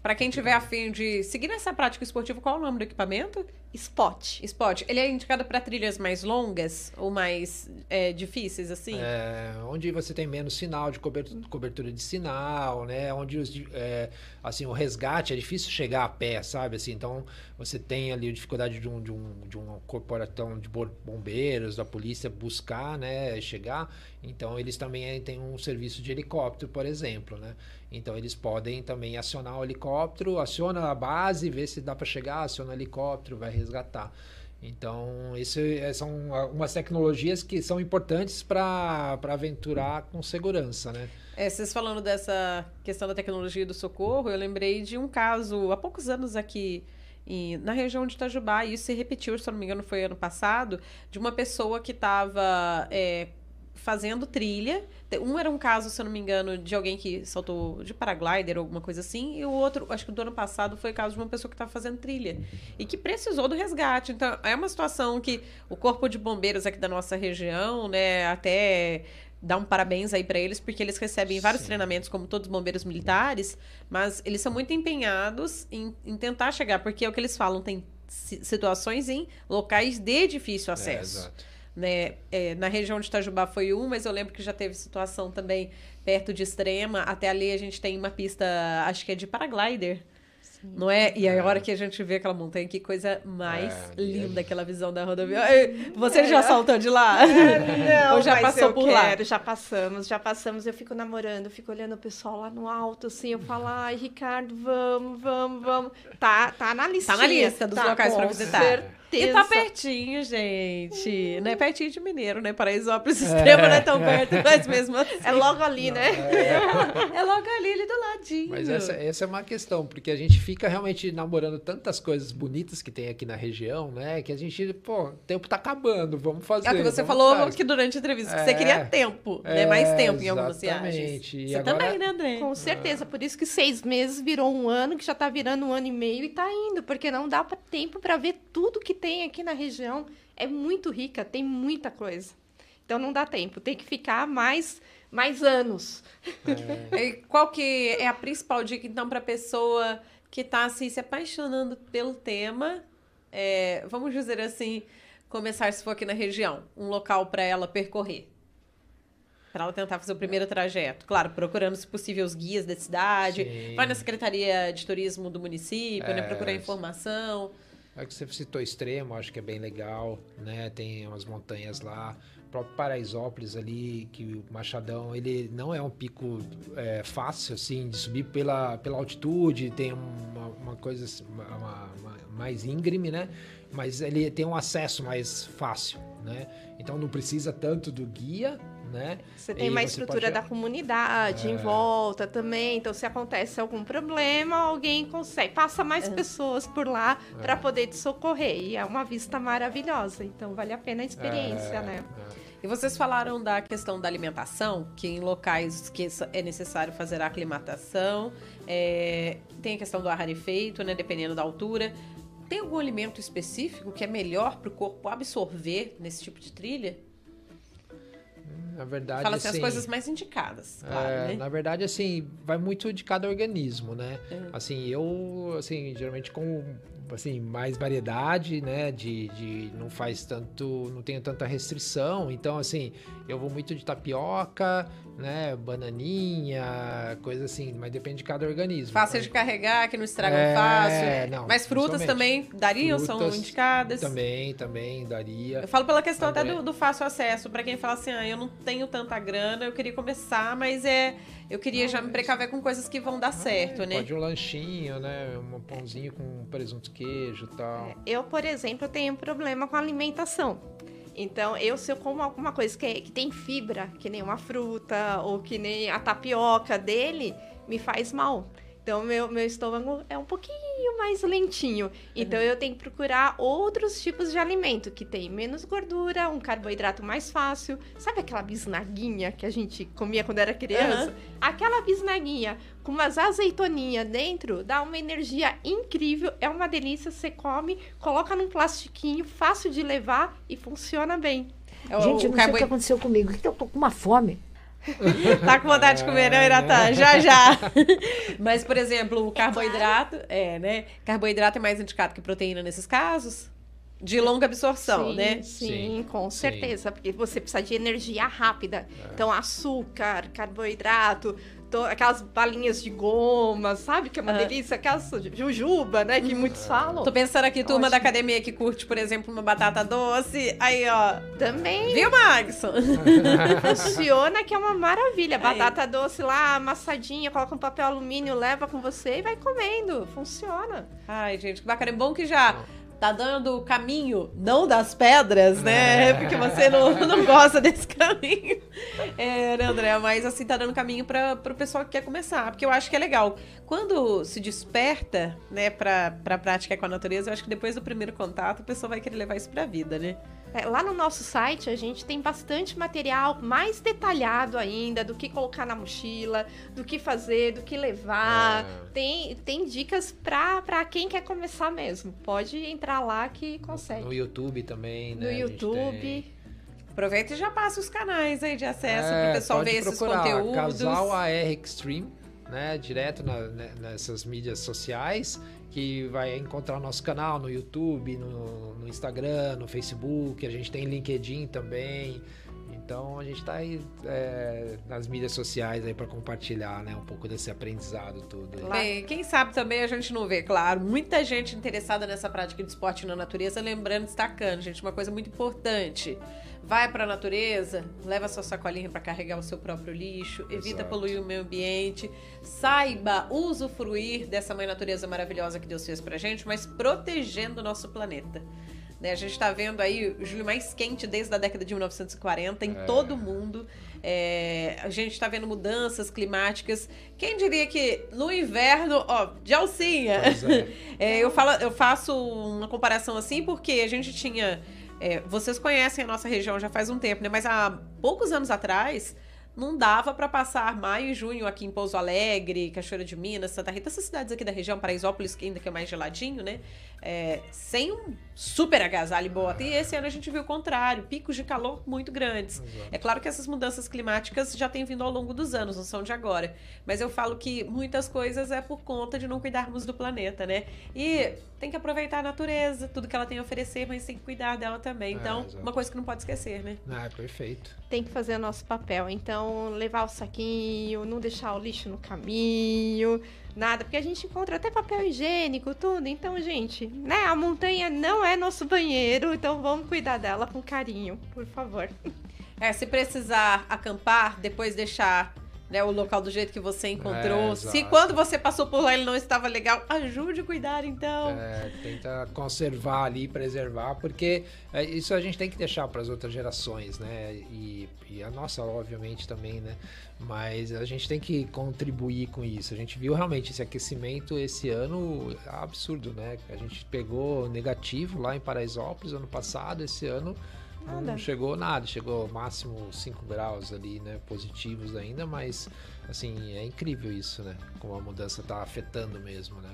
Pra quem tiver afim de seguir nessa prática esportiva, qual é o nome do equipamento? Spot. Spot. Ele é indicado pra trilhas mais longas ou mais é, difíceis, assim? É, onde você tem menos sinal de cober- cobertura de sinal, né? Onde os, é, assim o resgate é difícil chegar a pé, sabe? Assim, então você tem ali a dificuldade de um de um, de um corporatão de bo- bombeiros da polícia buscar, né? Chegar. Então eles também têm um serviço de helicóptero, por exemplo, né? Então eles podem também acionar o helicóptero, aciona a base, vê se dá para chegar, aciona o helicóptero, vai resgatar. Então, isso é- são algumas tecnologias que são importantes para aventurar com segurança, né? É, vocês falando dessa questão da tecnologia do socorro, eu lembrei de um caso há poucos anos aqui na região de Itajubá, e isso se repetiu, se não me engano, foi ano passado, de uma pessoa que estava fazendo trilha. Um era um caso, se eu não me engano, de alguém que saltou de paraglider ou alguma coisa assim, e o outro, acho que do ano passado, foi o caso de uma pessoa que estava fazendo trilha e que precisou do resgate. Então, é uma situação que o Corpo de Bombeiros aqui da nossa região, né, até dar um parabéns aí para eles, porque eles recebem vários Sim. treinamentos, como todos os bombeiros militares, mas eles são muito empenhados em, em tentar chegar, porque é o que eles falam, tem si- situações em locais de difícil acesso. É, exato. Né? É, na região de Itajubá foi um, mas eu lembro que já teve situação também perto de Extrema. Até ali a gente tem uma pista, acho que é de paraglider. Não é? E a É. hora que a gente vê aquela montanha, que coisa mais É, linda é. aquela visão da rodovia. Você É. já saltou de lá? [LAUGHS] Não, Ou já mas passou eu por lá? quero, Já passamos, já passamos. Eu fico namorando, eu fico olhando o pessoal lá no alto, assim. Eu falo, [LAUGHS] ai, Ricardo, vamos, vamos, vamos. Tá, tá na lista. Tá na lista dos locais pra visitar. Certeza. E tá pertinho, gente. Não é pertinho de Mineiro, né? Paraisópolis É. extremo não é tão perto, [LAUGHS] mas mesmo assim. É logo ali, né? É logo ali, ali do ladinho. Mas essa, essa é uma questão, porque a gente fica realmente namorando tantas coisas bonitas que tem aqui na região, né? Que a gente, pô, o tempo tá acabando, vamos fazer. É o que você falou atrás. aqui durante a entrevista, que você É. queria tempo, né? É, Mais tempo em algumas exatamente. viagens. E Você agora- também, né, André? Com certeza. Por isso que seis meses virou um ano, que já tá virando um ano e meio e tá indo, porque não dá pra, tempo para ver tudo que tem aqui na região. É muito rica, tem muita coisa. Então não dá tempo, tem que ficar mais, mais anos. [LAUGHS] E qual que é a principal dica, então, pra pessoa que tá, assim, se apaixonando pelo tema, é, vamos dizer assim, começar, se for aqui na região, um local pra ela percorrer? Pra ela tentar fazer o primeiro trajeto. Claro, procurando, se possível, os guias da cidade. Sim. Vai na Secretaria de Turismo do município, né? É. Procurar informação. É que você citou extremo, acho que é bem legal, né? Tem umas montanhas lá. Próprio Paraisópolis ali, que o Machadão, ele não é um pico é, fácil, assim, de subir pela, pela altitude, tem uma, uma coisa assim, uma- uma- mais íngreme, né? Mas ele tem um acesso mais fácil, né? Então não precisa tanto do guia, né? Você tem E uma você estrutura pode- da comunidade em É. volta também. Então, se acontece algum problema, alguém consegue. Passa mais pessoas por lá para poder te socorrer. E é uma vista maravilhosa. Então, vale a pena a experiência, É, né? é. E vocês falaram da questão da alimentação, que em locais que é necessário fazer a aclimatação, é, tem a questão do ar rarefeito, né, dependendo da altura. Tem algum alimento específico que é melhor para o corpo absorver nesse tipo de trilha? Na verdade, Fala assim, as assim, coisas mais indicadas, claro, É, né? Na verdade, assim, vai muito de cada organismo, né? É. Assim, eu, assim, geralmente como assim, mais variedade, né? De, de não faz tanto, não tenho tanta restrição. Então, assim, eu vou muito de tapioca, né? Bananinha, coisa assim, mas depende de cada organismo. Fácil de carregar, que não estragam é, fácil. Não, mas frutas também dariam, frutas são indicadas? Também, também daria. Eu falo pela questão até do, do fácil acesso, para quem fala assim, ah, eu não tenho tanta grana, eu queria começar, mas é eu queria já me precaver com coisas que vão dar ah, certo, né? Pode um lanchinho, né? Um pãozinho com presunto queijo e tal. É, eu, por exemplo, tenho um problema com alimentação. Então, eu, se eu como alguma coisa que, é, que tem fibra, que nem uma fruta ou que nem a tapioca dele, me faz mal. Então, meu, meu estômago é um pouquinho mais lentinho. Então, uhum. eu tenho que procurar outros tipos de alimento que tem menos gordura, um carboidrato mais fácil. Sabe aquela bisnaguinha que a gente comia quando era criança? Uhum. Aquela bisnaguinha com umas azeitoninhas dentro dá uma energia incrível. É uma delícia. Você come, coloca num plastiquinho, fácil de levar e funciona bem. Gente, eu não sei o que aconteceu comigo. Eu tô com uma fome. [LAUGHS] tá com vontade de comer, não, Iratá? Já, já. [LAUGHS] Mas, por exemplo, o carboidrato, é, né? Carboidrato é mais indicado que proteína nesses casos? De longa absorção, sim, né? Sim, sim, com certeza. Porque você precisa de energia rápida. É. Então, açúcar, carboidrato, aquelas balinhas de goma, sabe? Que é uma delícia. Aquelas jujuba, né? Que muitos falam. Tô pensando aqui, turma Ótimo. da academia que curte, por exemplo, uma batata doce. Aí, ó. Também. Viu, Magson? [LAUGHS] Funciona que é uma maravilha. Batata Aí. doce lá, amassadinha, coloca um papel alumínio, leva com você e vai comendo. Funciona. Ai, gente, que bacana. É bom que já tá dando o caminho, não das pedras, né? É. [LAUGHS] Porque você não, não gosta desse caminho. É, né, André? Mas assim, tá dando caminho para o pessoal que quer começar. Porque eu acho que é legal. Quando se desperta, né, pra, pra prática com a natureza, eu acho que depois do primeiro contato, a pessoa vai querer levar isso pra vida, né? É, lá no nosso site a gente tem bastante material mais detalhado ainda do que colocar na mochila, do que fazer, do que levar. É. Tem, tem dicas para quem quer começar mesmo. Pode entrar lá que consegue. No YouTube também, né? No YouTube. Aproveita e já passa os canais aí de acesso é, para o pessoal ver esses conteúdos. Casal AR Extreme, né? Direto na, né, nessas mídias sociais que vai encontrar o nosso canal no YouTube, no, no Instagram, no Facebook, a gente tem LinkedIn também. Então a gente está aí é, nas mídias sociais aí para compartilhar, né, um pouco desse aprendizado todo. Bem, quem sabe também a gente não vê, claro, muita gente interessada nessa prática de esporte na natureza, lembrando, destacando, gente, uma coisa muito importante vai para a natureza, leva sua sacolinha para carregar o seu próprio lixo, evita Exato. poluir o meio ambiente, saiba usufruir dessa mãe natureza maravilhosa que Deus fez pra gente, mas protegendo o nosso planeta. Né, a gente está vendo aí o julho mais quente desde a década de 1940 em é. todo o mundo. É, a gente está vendo mudanças climáticas. Quem diria que no inverno, ó, de alcinha. É. [LAUGHS] É, eu, falo, eu faço uma comparação assim porque a gente tinha é, vocês conhecem a nossa região já faz um tempo, né? Mas há poucos anos atrás, não dava para passar maio e junho aqui em Pouso Alegre, Cachoeira de Minas, Santa Rita, essas cidades aqui da região, Paraisópolis, que ainda que é mais geladinho, né? É, sem um super agasalho e bota. E esse ano a gente viu o contrário, picos de calor muito grandes. Exato. É claro que essas mudanças climáticas já têm vindo ao longo dos anos, não são de agora. Mas eu falo que muitas coisas é por conta de não cuidarmos do planeta, né? E tem que aproveitar a natureza, tudo que ela tem a oferecer, mas tem que cuidar dela também. É, então, é, uma coisa que não pode esquecer, né? Ah, perfeito. Tem que fazer o nosso papel. Então, levar o saquinho, não deixar o lixo no caminho nada, porque a gente encontra até papel higiênico, tudo. Então, gente, né? A montanha não é nosso banheiro, então vamos cuidar dela com carinho, por favor. É, se precisar acampar, depois deixar né, o local do jeito que você encontrou. É, se quando você passou por lá ele não estava legal, ajude a cuidar então. É, tenta conservar ali, preservar, porque é, isso a gente tem que deixar para as outras gerações, né? E, e, a nossa, obviamente, também, né? Mas a gente tem que contribuir com isso. A gente viu realmente esse aquecimento esse ano absurdo, né? A gente pegou negativo lá em Paraisópolis ano passado, esse ano Nada. Não chegou nada, chegou máximo 5 graus ali, né? Positivos ainda, mas assim, é incrível isso, né? Como a mudança está afetando mesmo, né?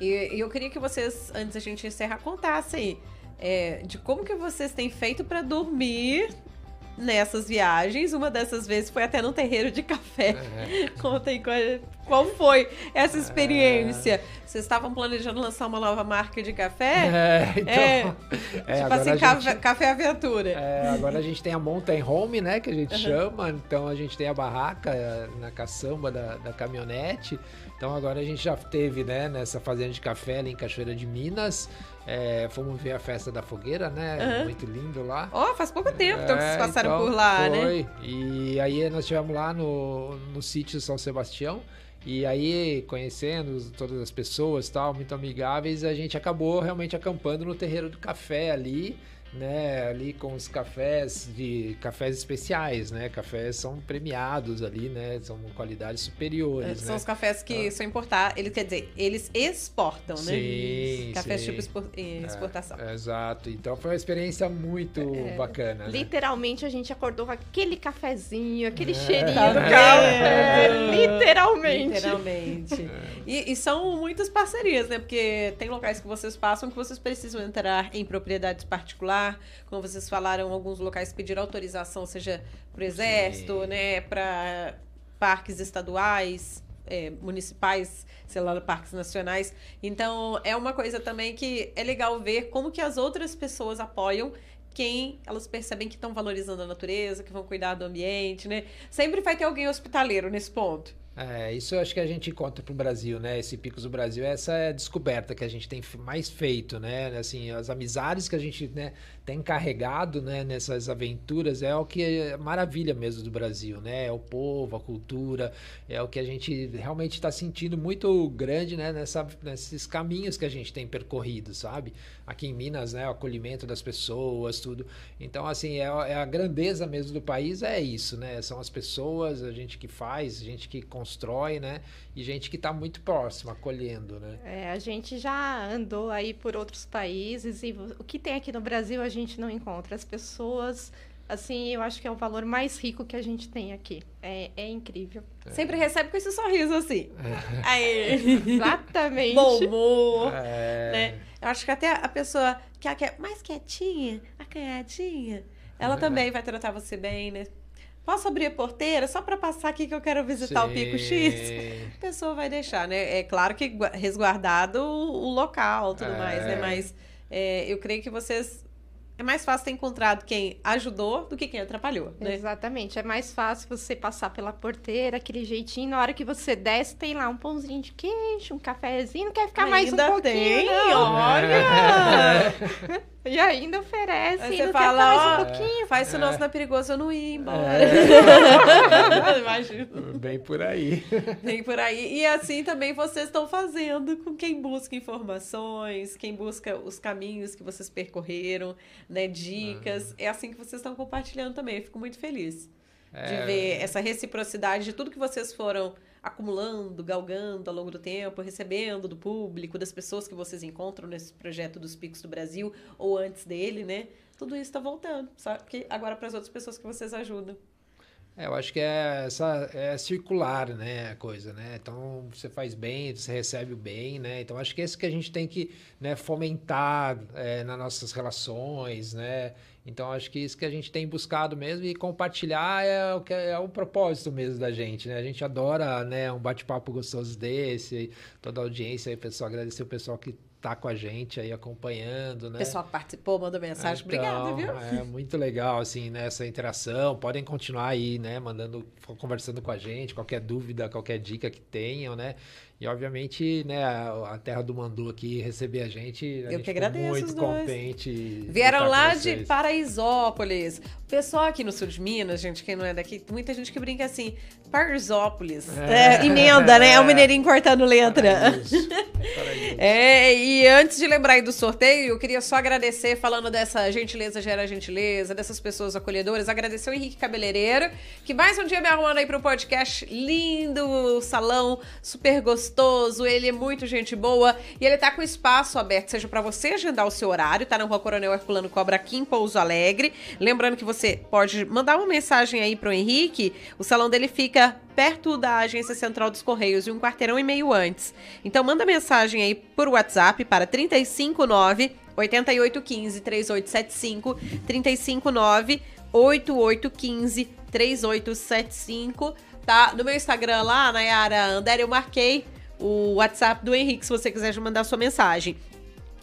E eu queria que vocês, antes da gente encerrar, contassem é, de como que vocês têm feito para dormir nessas viagens. Uma dessas vezes foi até num terreiro de café. É. [LAUGHS] Contem qual, qual, foi essa experiência. É. Vocês estavam planejando lançar uma nova marca de café? É, então. É, é tipo assim, café, café, Aventura. É, agora a gente tem a Mountain Home, né? Que a gente uhum. chama. Então a gente tem a barraca na caçamba da, da caminhonete. Então agora a gente já teve, né, nessa fazenda de café ali em Cachoeira de Minas. É, fomos ver a festa da fogueira, né? Uhum. Muito lindo lá. Ó, oh, faz pouco tempo então, que vocês é, passaram então, por lá, né? foi. né? E aí nós estivemos lá no, no sítio São Sebastião. E aí, conhecendo todas as pessoas tal, muito amigáveis, a gente acabou realmente acampando no terreiro do café ali né, ali com os cafés de cafés especiais, né? Cafés são premiados ali, né? São qualidades superiores. É, são né? os cafés que ah. são importar, ele quer dizer, eles exportam, né? Sim, cafés sim. tipo eh, exportação. É, exato. Então foi uma experiência muito é, bacana. Né? Literalmente a gente acordou com aquele cafezinho, aquele é. cheirinho do café. Literalmente. Literalmente. E, e são muitas parcerias, né? Porque tem locais que vocês passam que vocês precisam entrar em propriedades particulares como vocês falaram, alguns locais pediram autorização, seja para o Exército, Sim. né, para parques estaduais, é, municipais, sei lá, parques nacionais. Então, é uma coisa também que é legal ver como que as outras pessoas apoiam quem elas percebem que estão valorizando a natureza, que vão cuidar do ambiente, né? Sempre vai ter alguém hospitaleiro nesse ponto. É, isso eu acho que a gente encontra para o Brasil, né? Esse Picos do Brasil, essa é a descoberta que a gente tem mais feito, né? Assim, as amizades que a gente né, tem carregado né, nessas aventuras é o que é maravilha mesmo do Brasil, né? É o povo, a cultura, é o que a gente realmente está sentindo muito grande, né? Nessa, nesses caminhos que a gente tem percorrido, sabe? Aqui em Minas, né? O acolhimento das pessoas, tudo. Então, assim, é, é a grandeza mesmo do país, é isso, né? São as pessoas, a gente que faz, a gente que constrói, né? E gente que está muito próxima, acolhendo, né? É, a gente já andou aí por outros países e o que tem aqui no Brasil a gente gente não encontra. As pessoas, assim, eu acho que é o valor mais rico que a gente tem aqui. É, é incrível. É. Sempre recebe com esse sorriso assim. É. Aí. Exatamente. Bom humor. É. Né? Eu acho que até a pessoa que é mais quietinha, acanhadinha, ela é. também vai tratar você bem, né? Posso abrir a porteira só para passar aqui que eu quero visitar Sim. o Pico X? A pessoa vai deixar, né? É claro que resguardado o local tudo mais, né? É. Mas é, eu creio que vocês é mais fácil ter encontrado quem ajudou do que quem atrapalhou, né? Exatamente. É mais fácil você passar pela porteira, aquele jeitinho. Na hora que você desce, tem lá um pãozinho de queijo, um cafezinho. Não quer ficar Ainda mais um pouquinho, tem, não. olha! [LAUGHS] E ainda oferece. Aí você fala, ó, um pouquinho. Faz isso é. nosso na perigoso eu não ir embora. É. [LAUGHS] Imagina. Bem por aí. Bem por aí. E assim também vocês estão fazendo com quem busca informações, quem busca os caminhos que vocês percorreram, né? Dicas. Uhum. É assim que vocês estão compartilhando também. Eu fico muito feliz é. de ver essa reciprocidade de tudo que vocês foram acumulando, galgando ao longo do tempo, recebendo do público, das pessoas que vocês encontram nesse projeto dos Picos do Brasil ou antes dele, né? Tudo isso está voltando, só que agora para as outras pessoas que vocês ajudam. É, eu acho que é essa é circular, né, a coisa, né? Então você faz bem, você recebe o bem, né? Então acho que é isso que a gente tem que né, fomentar é, nas nossas relações, né? Então acho que isso que a gente tem buscado mesmo e compartilhar é o que é, é o propósito mesmo da gente, né? A gente adora, né, um bate-papo gostoso desse, toda a audiência, aí, pessoal, agradecer o pessoal que tá com a gente aí acompanhando, né? O pessoal que participou, mandou mensagem, então, obrigada, viu? É muito legal, assim, né, essa interação. Podem continuar aí, né, mandando, conversando com a gente, qualquer dúvida, qualquer dica que tenham, né? E obviamente, né, a, Terra do Mandu aqui receber a gente. A Eu gente que agradeço. Muito contente. Vieram lá de Paraisópolis. O pessoal aqui no sul de Minas, gente, quem não é daqui, muita gente que brinca assim, Paraisópolis. É. É, emenda, né? É o [LAUGHS] mineirinho cortando letra. [LAUGHS] é, e antes de lembrar aí do sorteio, eu queria só agradecer, falando dessa gentileza gera gentileza, dessas pessoas acolhedoras, agradecer o Henrique Cabeleireiro, que mais um dia me arrumando aí pro podcast lindo, salão super gostoso gostoso, ele é muito gente boa e ele tá com espaço aberto, seja para você agendar o seu horário, tá na Rua Coronel Herculano Cobra aqui em Pouso Alegre. Lembrando que você pode mandar uma mensagem aí pro Henrique, o salão dele fica perto da Agência Central dos Correios e um quarteirão e meio antes. Então manda mensagem aí por WhatsApp para 359 8815 3875 359 8815 3875, tá? No meu Instagram lá, Nayara Ander, eu marquei o WhatsApp do Henrique, se você quiser mandar sua mensagem.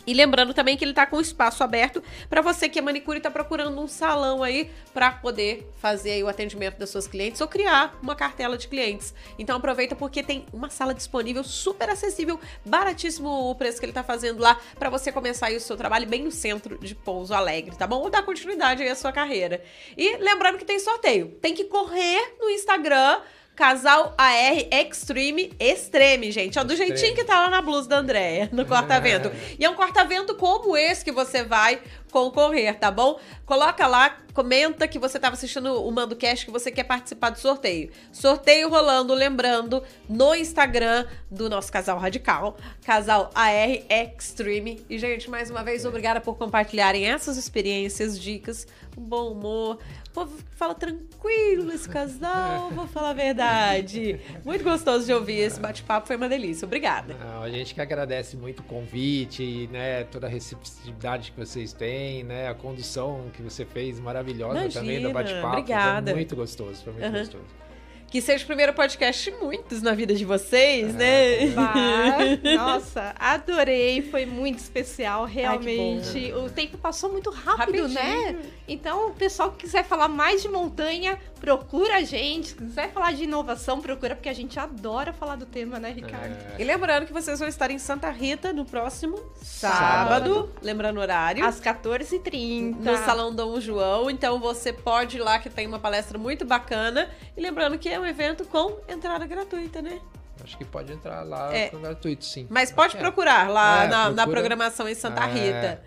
E lembrando também que ele tá com espaço aberto para você que é manicure e tá procurando um salão aí para poder fazer o atendimento das suas clientes ou criar uma cartela de clientes. Então aproveita porque tem uma sala disponível super acessível, baratíssimo o preço que ele tá fazendo lá para você começar o seu trabalho bem no centro de Pouso Alegre, tá bom? Ou dar continuidade aí à sua carreira. E lembrando que tem sorteio. Tem que correr no Instagram Casal AR Extreme Extreme, gente. Ó, do jeitinho que tá lá na blusa da Andréia, no [LAUGHS] corta-vento. É. E é um corta-vento como esse que você vai concorrer, tá bom? Coloca lá, comenta que você estava assistindo o Mando Cash, que você quer participar do sorteio. Sorteio rolando, lembrando, no Instagram do nosso casal radical, casal AR Extreme. E, gente, mais uma vez, obrigada por compartilharem essas experiências, dicas, um bom humor, povo fala tranquilo esse casal, [LAUGHS] vou falar a verdade. Muito gostoso de ouvir esse bate-papo, foi uma delícia. Obrigada. Não, a gente que agradece muito o convite, né, toda a receptividade que vocês têm, né, a condução que você fez maravilhosa Imagina, também do bate-papo. Obrigada. Foi muito gostoso, foi muito uhum. gostoso. Que seja o primeiro podcast muitos na vida de vocês, né? [LAUGHS] Bah, nossa, adorei, foi muito especial, realmente. Ai, o tempo passou muito rápido, Rapidinho. né? Então, o pessoal que quiser falar mais de montanha, procura a gente. Se quiser falar de inovação, procura, porque a gente adora falar do tema, né, Ricardo? É. E lembrando que vocês vão estar em Santa Rita no próximo sábado, sábado lembrando o horário. Às 14h30. No Salão Dom João. Então, você pode ir lá, que tem uma palestra muito bacana. E lembrando que é um evento com entrada gratuita, né? Acho que pode entrar lá é. gratuito, sim. Mas pode é. procurar lá é, na, procura... na, programação em Santa é. Rita. É,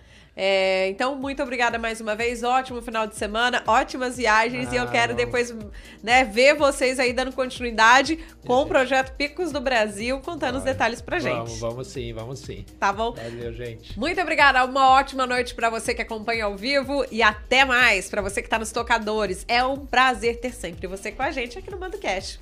então, muito obrigada mais uma vez. Ótimo final de semana, ótimas viagens. Ah, e eu ah, quero depois né, ver vocês aí dando continuidade com o projeto Picos do Brasil, contando os detalhes pra gente. Vamos, vamos sim, vamos sim. Tá bom? Valeu, gente. Muito obrigada. Uma ótima noite para você que acompanha ao vivo e até mais para você que tá nos tocadores. É um prazer ter sempre você com a gente aqui no Mando Cash.